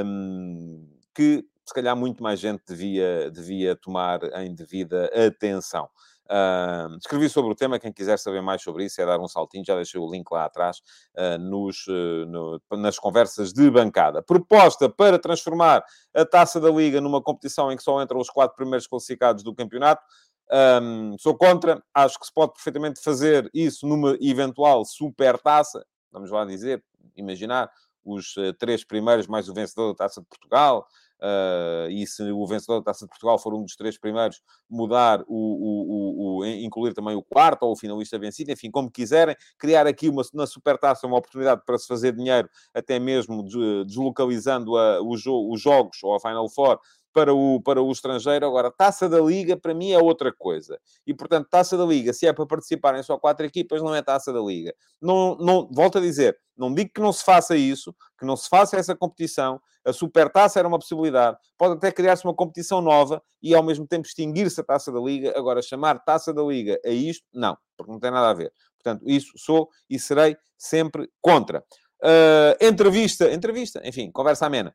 um, que se calhar muito mais gente devia, devia tomar em devida atenção. Uh, escrevi sobre o tema, quem quiser saber mais sobre isso é dar um saltinho, já deixei o link lá atrás uh, nos, uh, no, nas conversas de bancada. Proposta para transformar a Taça da Liga numa competição em que só entram os quatro primeiros classificados do campeonato. Um, sou contra, acho que se pode perfeitamente fazer isso numa eventual super taça, vamos lá dizer, imaginar os uh, três primeiros mais o vencedor da Taça de Portugal, uh, e se o vencedor da Taça de Portugal for um dos três primeiros, mudar o, o, o, o incluir também o quarto ou o finalista vencido, enfim, como quiserem, criar aqui uma, na Supertaça uma oportunidade para se fazer dinheiro, até mesmo deslocalizando a, os jogos ou a Final Four para o, para o estrangeiro. Agora, taça da Liga, para mim, é outra coisa. E, portanto, taça da Liga, se é para participarem só quatro equipas, não é taça da Liga. Não, não, volto a dizer, não digo que não se faça isso, que não se faça essa competição. A supertaça era uma possibilidade. Pode até criar-se uma competição nova e, ao mesmo tempo, extinguir-se a taça da Liga. Agora, chamar taça da Liga a isto, não, porque não tem nada a ver. Portanto, isso sou e serei sempre contra. Uh, entrevista, entrevista, enfim, conversa amena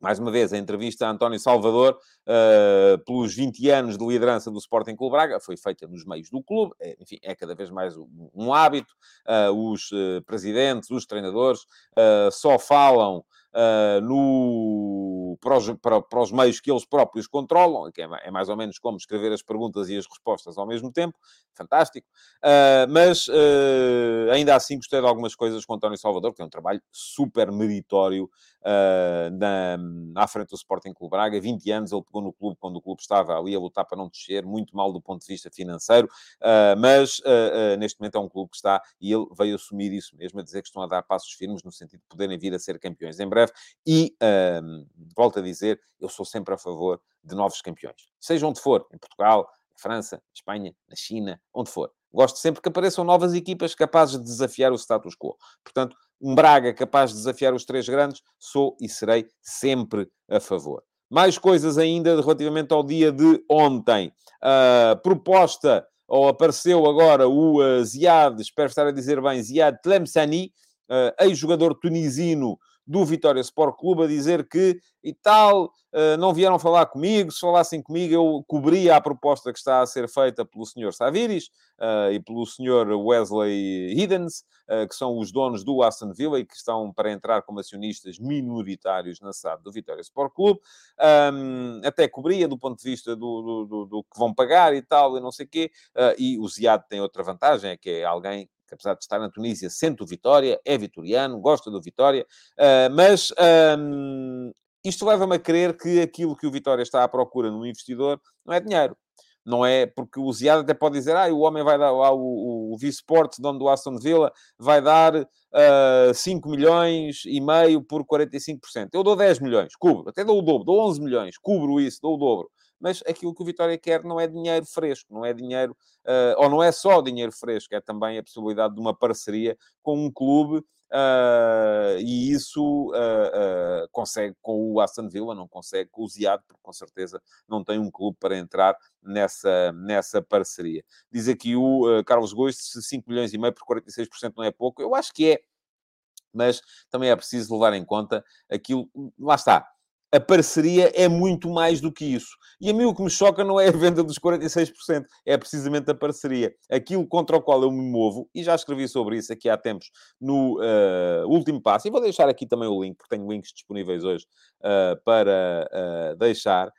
mais uma vez, a entrevista a António Salvador, uh, pelos 20 anos de liderança do Sporting Clube Braga, foi feita nos meios do clube, é, enfim, é cada vez mais um, um hábito. Uh, os uh, presidentes, os treinadores, só falam uh, para, os, para, para, os, meios que eles próprios controlam, que é, é, mais ou menos como escrever as perguntas e as respostas ao mesmo tempo, fantástico. Uh, mas uh, ainda assim gostei de algumas coisas com António Salvador, que é um trabalho super meritório na, à frente do Sporting Clube Braga. 20 anos ele pegou no clube quando o clube estava ali a lutar para não descer, muito mal do ponto de vista financeiro, mas neste momento é um clube que está e ele veio assumir isso mesmo, a dizer que estão a dar passos firmes no sentido de poderem vir a ser campeões em breve. E, volto a dizer, eu sou sempre a favor de novos campeões. Seja onde for, em Portugal, em França, Espanha, na China, onde for. Gosto sempre que apareçam novas equipas capazes de desafiar o status quo. Portanto, um Braga capaz de desafiar os três grandes, sou e serei sempre a favor. Mais coisas ainda relativamente ao dia de ontem. Uh, proposta, ou apareceu agora o uh, Ziad, espero estar a dizer bem, Ziad Tlemceni, uh, ex-jogador tunisino do Vitória Sport Clube a dizer que e tal, eh, não vieram falar comigo, se falassem comigo eu cobria a proposta que está a ser feita pelo Sr. Saviris uh, e pelo Sr. Wesley Hiddens, uh, que são os donos do Aston Villa e que estão para entrar como acionistas minoritários na SAD do Vitória Sport Clube. Até cobria do ponto de vista do, do, do, do, que vão pagar e tal, e não sei o quê. E o Ziad tem outra vantagem, é que é alguém que apesar de estar na Tunísia, sente o Vitória, é vitoriano, gosta do Vitória, uh, mas um, isto leva-me a crer que aquilo que o Vitória está à procura no investidor não é dinheiro. Não é porque o Ziad até pode dizer, ah, o homem vai dar, lá, o, o, Vice-Sport, dono do Aston Villa, vai dar uh, ah, 5 milhões e meio por 45%. Eu dou 10 milhões, cubro, até dou o dobro, dou 11 milhões, cubro isso, dou o dobro mas aquilo que o Vitória quer não é dinheiro fresco, não é dinheiro, uh, ou não é só dinheiro fresco, é também a possibilidade de uma parceria com um clube. Uh, e isso uh, consegue com o Aston Villa, não consegue com o Ziad, porque com certeza não tem um clube para entrar nessa, nessa parceria. Diz aqui o Carlos Gomes, 5 milhões e meio por 46% não é pouco. Eu acho que é, mas também é preciso levar em conta aquilo. Lá está a parceria é muito mais do que isso. E a mim o que me choca não é a venda dos 46%, é precisamente a parceria. Aquilo contra o qual eu me movo, e já escrevi sobre isso aqui há tempos no uh, último passo, e vou deixar aqui também o link, porque tenho links disponíveis hoje uh, para uh, deixar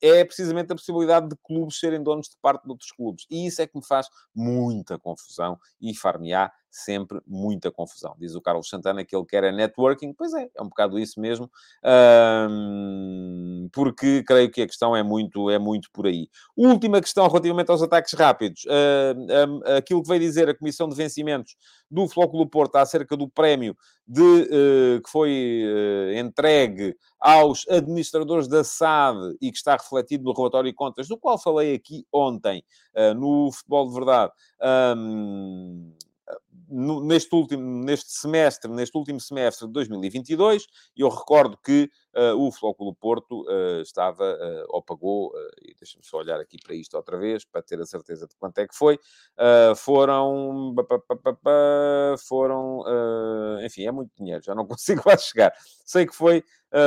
é precisamente a possibilidade de clubes serem donos de parte de outros clubes. E isso é que me faz muita confusão e far-me-á sempre muita confusão. Diz o Carlos Santana que ele quer é networking. Pois é, é um bocado isso mesmo. porque creio que a questão é muito, é muito por aí. Última questão relativamente aos ataques rápidos. aquilo que veio dizer a Comissão de Vencimentos do Flóculo Porto acerca do prémio de, uh, que foi uh, entregue aos administradores da SAD e que está refletido no relatório de contas, do qual falei aqui ontem, uh, no Futebol de Verdade. Neste último neste semestre, neste último semestre de 2022, eu recordo que o Flóculo Porto uh, estava, uh, ou pagou, e deixa-me só olhar aqui para isto outra vez, para ter a certeza de quanto é que foi, foram, foram, enfim, é muito dinheiro, já não consigo lá chegar. Sei que foi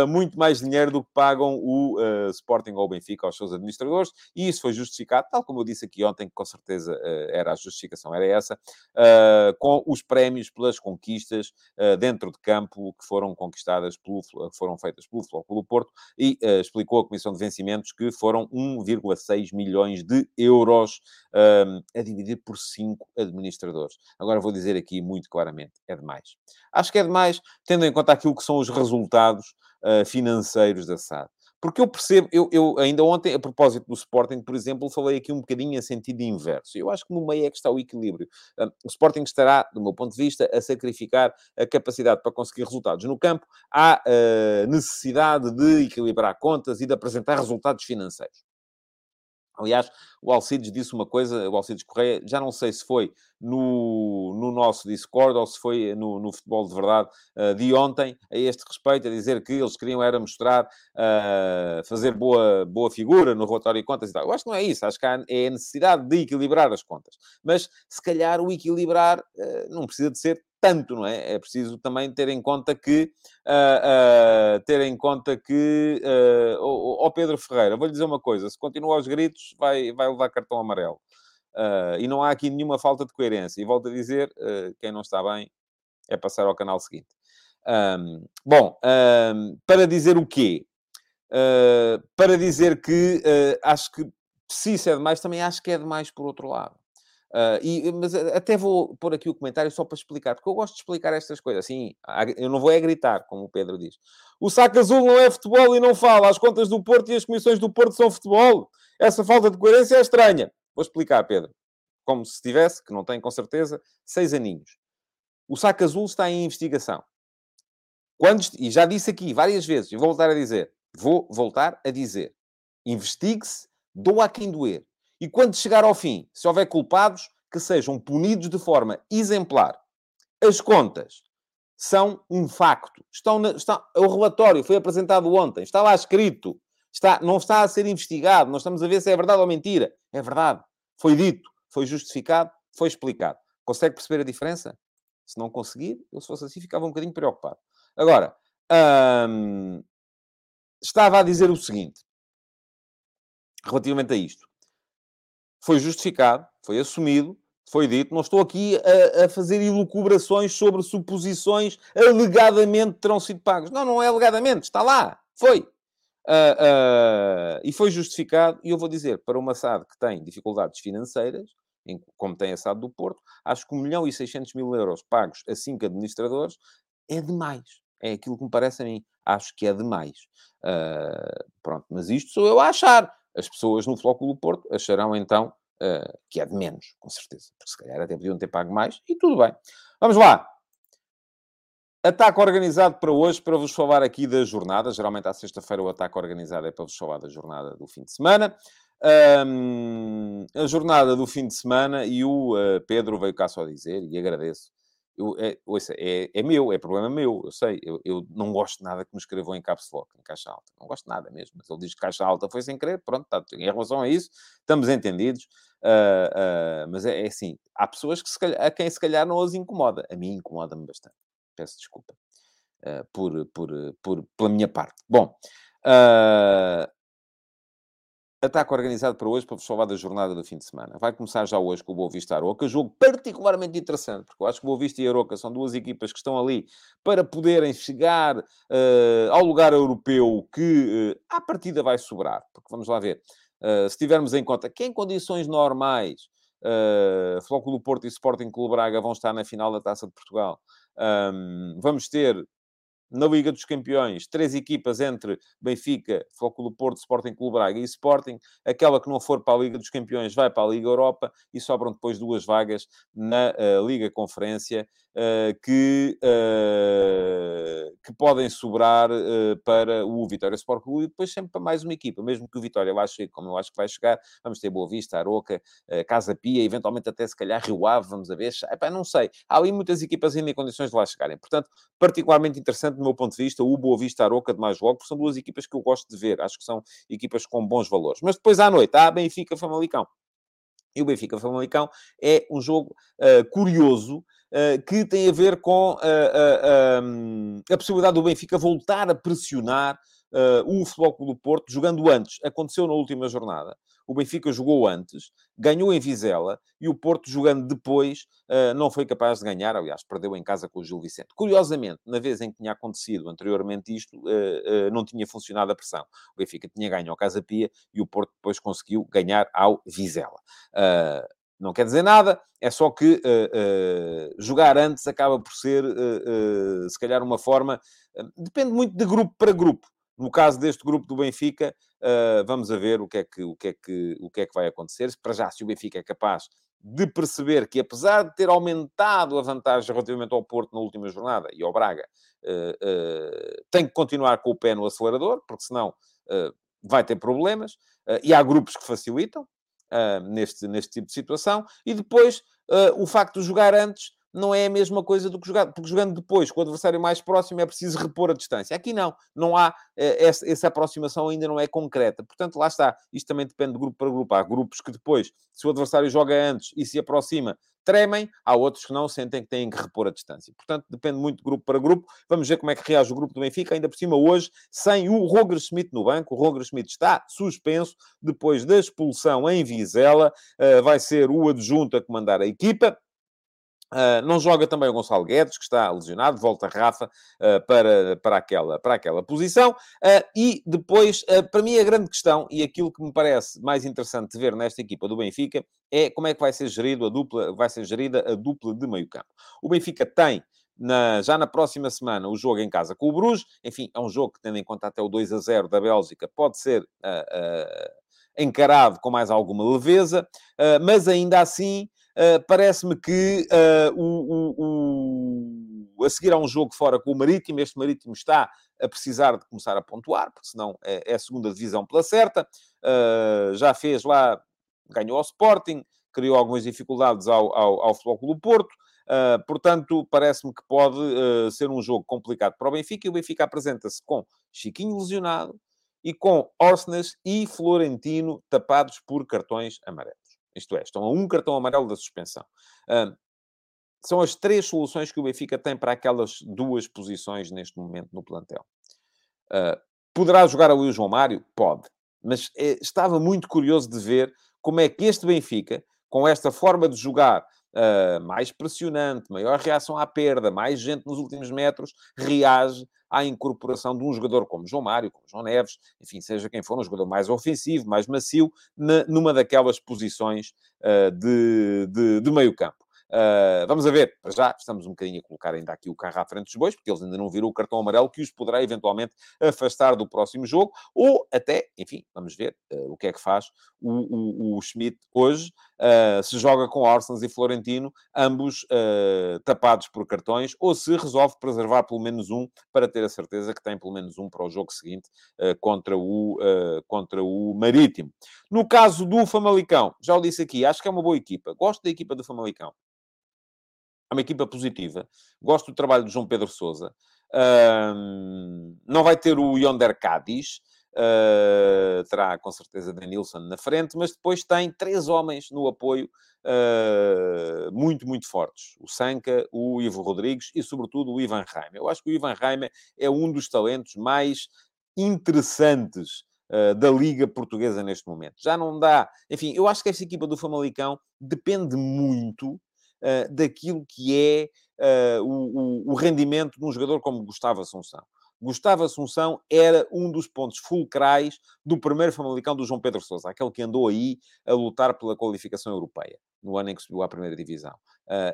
muito mais dinheiro do que pagam o Sporting ou o Benfica aos seus administradores, e isso foi justificado, tal como eu disse aqui ontem, que com certeza era a justificação, era essa, com os prémios pelas conquistas dentro de campo que foram conquistadas, pelo, que foram feitas pelo Flóculo Porto, e explicou a Comissão de Vencimentos que foram 1,6 milhões de euros a dividir por cinco administradores. Agora vou dizer aqui muito claramente, é demais. Acho que é demais, tendo em conta aquilo que são os resultados uh, financeiros da SAD. Porque eu percebo, eu, eu, ainda ontem, a propósito do Sporting, por exemplo, falei aqui um bocadinho em sentido inverso. Eu acho que no meio é que está o equilíbrio. O Sporting estará, do meu ponto de vista, a sacrificar a capacidade para conseguir resultados no campo. Há uh, necessidade de equilibrar contas e de apresentar resultados financeiros. Aliás, o Alcides disse uma coisa, o Alcides Correia, já não sei se foi no, no nosso Discord ou se foi no, no Futebol de Verdade uh, de ontem, a este respeito, a dizer que eles queriam era mostrar, uh, fazer boa, boa figura no relatório de contas e tal. Eu acho que não é isso, acho que há, é a necessidade de equilibrar as contas. Mas, se calhar, o equilibrar uh, não precisa de ser tanto, não é? É preciso também ter em conta que, uh, uh, ter em conta que, uh, oh, oh, Pedro Ferreira, vou-lhe dizer uma coisa, se continuar aos gritos, vai, vai levar cartão amarelo. Uh, e não há aqui nenhuma falta de coerência. E volto a dizer, quem não está bem é passar ao canal seguinte. Um, bom, um, para dizer o quê? para dizer que acho que se isso é demais, também acho que é demais por outro lado. Uh, e, mas até vou pôr aqui o comentário só para explicar, porque eu gosto de explicar estas coisas. Assim, eu não vou é gritar, como o Pedro diz. O saco azul não é futebol e não fala. As contas do Porto e as comissões do Porto são futebol. Essa falta de coerência é estranha. Vou explicar, Pedro. Como se tivesse, que não tem com certeza, seis aninhos. O saco azul está em investigação. Quando, e já disse aqui várias vezes, e vou voltar a dizer, vou voltar a dizer, investigue-se, doa a quem doer. E quando chegar ao fim, se houver culpados, que sejam punidos de forma exemplar. As contas são um facto. Estão na, o relatório foi apresentado ontem, está lá escrito. Está, não está a ser investigado, nós estamos a ver se é verdade ou mentira. É verdade. Foi dito, foi justificado, foi explicado. Consegue perceber a diferença? Se não conseguir, eu se fosse assim ficava um bocadinho preocupado. Agora, hum, estava a dizer o seguinte, relativamente a isto foi justificado, foi assumido, foi dito. Não estou aqui a, a, fazer ilucubrações sobre suposições alegadamente terão sido pagos. Não, não é alegadamente, está lá, foi. Uh, uh, e foi justificado, e eu vou dizer, para uma SAD que tem dificuldades financeiras, em, como tem a SAD do Porto, acho que 1 milhão e 600 mil euros pagos a 5 administradores é demais. É aquilo que me parece a mim. Acho que é demais. Uh, pronto, mas isto sou eu a achar as pessoas no Flóculo Porto acharão então uh, que é de menos, com certeza. Porque se calhar até podiam ter pago mais e tudo bem. Vamos lá. Ataque organizado para hoje, para vos falar aqui da jornada. Geralmente à sexta-feira o ataque organizado é para vos falar da jornada do fim de semana. Um, a jornada do fim de semana e o uh, Pedro veio cá só dizer, e agradeço, eu, é, ouça, é, é meu, é problema meu, eu sei. Eu, eu não gosto nada que me escrevam em caps lock, em caixa alta. Não gosto nada mesmo. Mas ele diz que caixa alta foi sem querer, pronto, tá, em relação a isso, estamos entendidos. Uh, uh, mas é, é, assim, há pessoas que calhar, a quem se calhar não as incomoda. A mim incomoda-me bastante. Peço desculpa uh, por, por, por, pela minha parte. Bom, Ataque organizado para hoje, para vos salvar da jornada do fim de semana. Vai começar já hoje com o Boa Vista Aroca, jogo particularmente interessante, porque eu acho que o Boa Vista e Aroca são duas equipas que estão ali para poderem chegar uh, ao lugar europeu que, uh, à partida, vai sobrar. Porque vamos lá ver, uh, se tivermos em conta que em condições normais, uh, Flóculo Porto e Sporting Clube Braga vão estar na final da Taça de Portugal, um, vamos ter na Liga dos Campeões, três equipas entre Benfica, Flóculo Porto, Sporting Clube Braga e Sporting. Aquela que não for para a Liga dos Campeões vai para a Liga Europa e sobram depois duas vagas na uh, Liga Conferência que, uh, que podem sobrar para o Vitória Sport Clube e depois sempre para mais uma equipa. Mesmo que o Vitória lá chegue, como eu acho que vai chegar, vamos ter Boa Vista, Aroca, Casa Pia, eventualmente até se calhar Rio Ave, vamos a ver. Epá, não sei. Há ali muitas equipas ainda em condições de lá chegarem. Portanto, particularmente interessante do meu ponto de vista, o Boa Vista Aroca de mais logo, porque são duas equipas que eu gosto de ver. Acho que são equipas com bons valores. Mas depois à noite, há Benfica Famalicão. E o Benfica Famalicão é um jogo uh, curioso que tem a ver com uh, a possibilidade do Benfica voltar a pressionar o Futebol do Porto jogando antes. Aconteceu na última jornada o Benfica jogou antes, ganhou em Vizela e o Porto, jogando depois, não foi capaz de ganhar. Aliás, perdeu em casa com o Gil Vicente. Curiosamente, na vez em que tinha acontecido anteriormente isto, não tinha funcionado a pressão. O Benfica tinha ganho ao Casa Pia e o Porto depois conseguiu ganhar ao Vizela. Não quer dizer nada, é só que uh, uh, jogar antes acaba por ser, uh, se calhar, uma forma. depende muito de grupo para grupo. No caso deste grupo do Benfica, uh, vamos a ver o que, é que, o, que é que, o que é que vai acontecer. Para já, se o Benfica é capaz de perceber que, apesar de ter aumentado a vantagem relativamente ao Porto na última jornada e ao Braga, uh, uh, tem que continuar com o pé no acelerador, porque senão vai ter problemas. e há grupos que facilitam neste, neste tipo de situação. E depois, o facto de jogar antes não é a mesma coisa do que jogar, porque jogando depois com o adversário mais próximo é preciso repor a distância. Aqui não, não há, eh, essa, essa, aproximação ainda não é concreta. Portanto, lá está, isto também depende de grupo para grupo. Há grupos que depois, se o adversário joga antes e se aproxima, tremem, há outros que não, sentem que têm que repor a distância. Portanto, depende muito de grupo para grupo. Vamos ver como é que reage o grupo do Benfica, ainda por cima hoje, sem o Roger Schmidt no banco. O Roger Schmidt está suspenso depois da expulsão em Vizela. Uh, vai ser o adjunto a comandar a equipa. Uh, não joga também o Gonçalo Guedes, que está lesionado, volta Rafa uh, para, para, aquela, para aquela posição. Uh, e depois, para mim, a grande questão, e aquilo que me parece mais interessante ver nesta equipa do Benfica, é como é que vai ser, gerido a dupla, vai ser gerida a dupla de meio campo. O Benfica tem na, já na próxima semana o jogo em casa com o Bruges. Enfim, é um jogo que, tendo em conta até o 2 a 0 da Bélgica, pode ser uh, uh, encarado com mais alguma leveza, uh, mas ainda assim Uh, Parece-me que uh, o, o, o, a seguir a um jogo fora com o Marítimo, este Marítimo está a precisar de começar a pontuar, porque senão é, é a segunda divisão pela certa. Uh, já fez lá, ganhou ao Sporting, criou algumas dificuldades ao, ao, ao Futebol do Porto. Uh, portanto, parece-me que pode uh, ser um jogo complicado para o Benfica. E o Benfica apresenta-se com Chiquinho lesionado e com Orsnes e Florentino tapados por cartões amarelos. Isto é, estão a um cartão amarelo da suspensão. São as três soluções que o Benfica tem para aquelas duas posições neste momento no plantel. Uh, poderá jogar ali o João Mário? Pode. Mas é, estava muito curioso de ver como é que este Benfica, com esta forma de jogar uh, mais pressionante, maior reação à perda, mais gente nos últimos metros, reage à incorporação de um jogador como João Mário, como João Neves, enfim, seja quem for, um jogador mais ofensivo, mais macio, na, numa daquelas posições uh, de, de, de meio campo. Uh, vamos a ver, para já estamos um bocadinho a colocar ainda aqui o carro à frente dos bois, porque eles ainda não viram o cartão amarelo que os poderá eventualmente afastar do próximo jogo, ou até, enfim, vamos ver uh, o que é que faz o, o, o Schmidt hoje, uh, se joga com Orsens e Florentino, ambos tapados por cartões, ou se resolve preservar pelo menos um, para ter a certeza que tem pelo menos um para o jogo seguinte contra, o, contra o Marítimo. No caso do Famalicão, já o disse aqui, acho que é uma boa equipa, gosto da equipa do Famalicão uma equipa positiva. Gosto do trabalho de João Pedro Sousa. Uh, não vai ter o Yonder Cádiz. Uh, terá com certeza Denilson na frente, mas depois tem três homens no apoio uh, muito, muito fortes: o Sanca, o Ivo Rodrigues e, sobretudo, o Ivan Raime. Eu acho que o Ivan Raime é um dos talentos mais interessantes uh, da Liga Portuguesa neste momento. Já não dá. Enfim, eu acho que esta equipa do Famalicão depende muito uh, daquilo que é uh, o, o, rendimento de um jogador como Gustavo Assunção. Gustavo Assunção era um dos pontos fulcrais do primeiro Famalicão do João Pedro Sousa, aquele que andou aí a lutar pela qualificação europeia, no ano em que subiu à primeira divisão.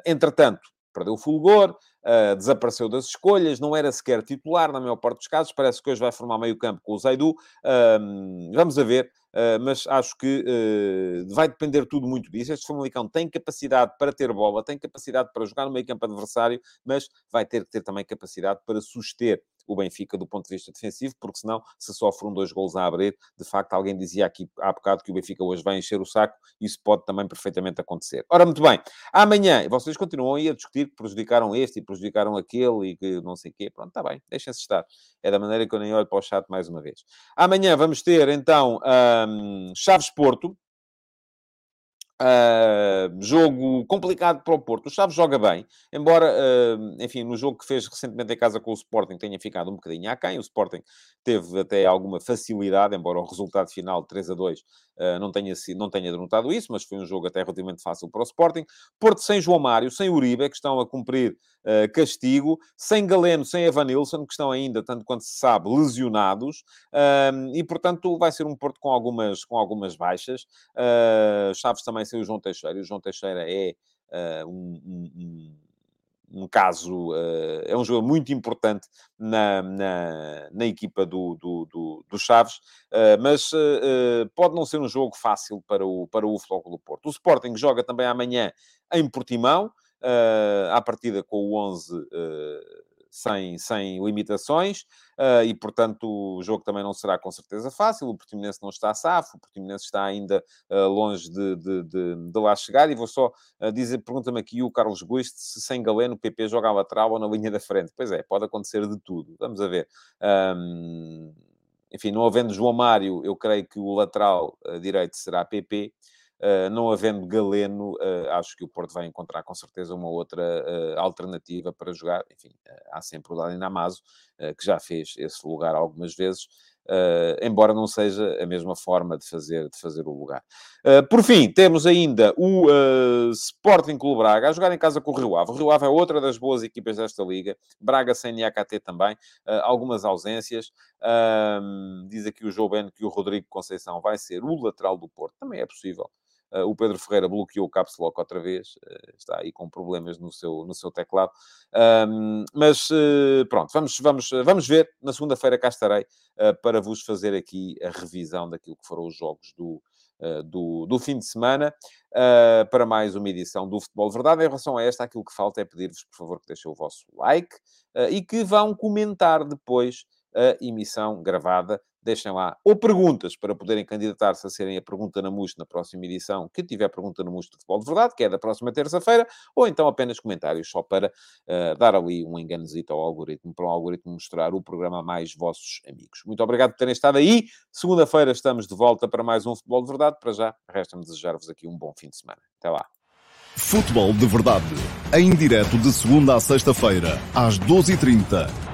entretanto, perdeu o fulgor, uh, desapareceu das escolhas, não era sequer titular na maior parte dos casos, parece que hoje vai formar meio campo com o Zaidu, uh, vamos a ver, uh, mas acho que uh, vai depender tudo muito disso. Este Famalicão tem capacidade para ter bola, tem capacidade para jogar no meio campo adversário, mas vai ter que ter também capacidade para suster o Benfica do ponto de vista defensivo, porque senão, se sofre um, dois gols a abrir, de facto, alguém dizia aqui há bocado que o Benfica hoje vai encher o saco, isso pode também perfeitamente acontecer. Ora, muito bem, amanhã, vocês continuam aí a discutir que prejudicaram este e prejudicaram aquele e que não sei o quê, pronto, está bem, deixem-se estar. É da maneira que eu nem olho para o chat mais uma vez. Amanhã vamos ter, então, um, Chaves Porto, Uh, jogo complicado para o Porto. O Chaves joga bem, embora, uh, enfim, no jogo que fez recentemente em casa com o Sporting tenha ficado um bocadinho aquém. O Sporting teve até alguma facilidade, embora o resultado final 3 a 2 uh, não, tenha, não tenha denotado isso, mas foi um jogo até relativamente fácil para o Sporting. Porto sem João Mário, sem Uribe, que estão a cumprir castigo, sem Galeno, sem Evanilson, que estão ainda, tanto quanto se sabe, lesionados, e portanto vai ser um Porto com algumas, com algumas baixas. Chaves também sem o João Teixeira, e o João Teixeira é uh, um, um, um, caso, uh, é um jogador muito importante na, na, na equipa do, do, do, do Chaves, uh, mas pode não ser um jogo fácil para o, para o do Porto. O Sporting joga também amanhã em Portimão, uh, à partida com o 11 sem, sem limitações uh, e, portanto, o jogo também não será com certeza fácil. O Portimonense não está safo, o Portimonense está ainda uh, longe de, de, de, de, lá chegar. E vou só uh, dizer, pergunta-me aqui o Carlos Guiste se sem Galeno o PP joga à lateral ou na linha da frente. Pois é, pode acontecer de tudo. Vamos a ver. Um, enfim, não havendo João Mário, eu creio que o lateral direito será PP. Uh, não havendo Galeno, uh, acho que o Porto vai encontrar com certeza uma outra uh, alternativa para jogar. Enfim, há sempre o Dani Namazo, que já fez esse lugar algumas vezes, embora não seja a mesma forma de fazer, de fazer o lugar. por fim, temos ainda o Sporting Clube Braga a jogar em casa com o Rio Ave. O Rio Ave é outra das boas equipas desta liga. Braga sem NAKT também, algumas ausências. diz aqui o João Beno que o Rodrigo Conceição vai ser o lateral do Porto. Também é possível. Uh, o Pedro Ferreira bloqueou o Caps Lock outra vez, uh, está aí com problemas no seu, no seu teclado. Um, mas uh, pronto, vamos, vamos, vamos ver. Na segunda-feira cá estarei para vos fazer aqui a revisão daquilo que foram os jogos do, do, do, fim de semana uh, para mais uma edição do Futebol Verdade. Em relação a esta, aquilo que falta é pedir-vos, por favor, que deixem o vosso like uh, e que vão comentar depois a emissão gravada deixem lá ou perguntas para poderem candidatar-se a serem a Pergunta na MUS na próxima edição, que tiver Pergunta na MUS de Futebol de Verdade, que é da próxima terça-feira, ou então apenas comentários só para uh, dar ali um enganozito ao algoritmo, para o algoritmo mostrar o programa a mais vossos amigos. Muito obrigado por terem estado aí. Segunda-feira estamos de volta para mais um Futebol de Verdade. Para já, resta-me desejar-vos aqui um bom fim de semana. Até lá. Futebol de Verdade, em direto de segunda a sexta-feira, às 12h30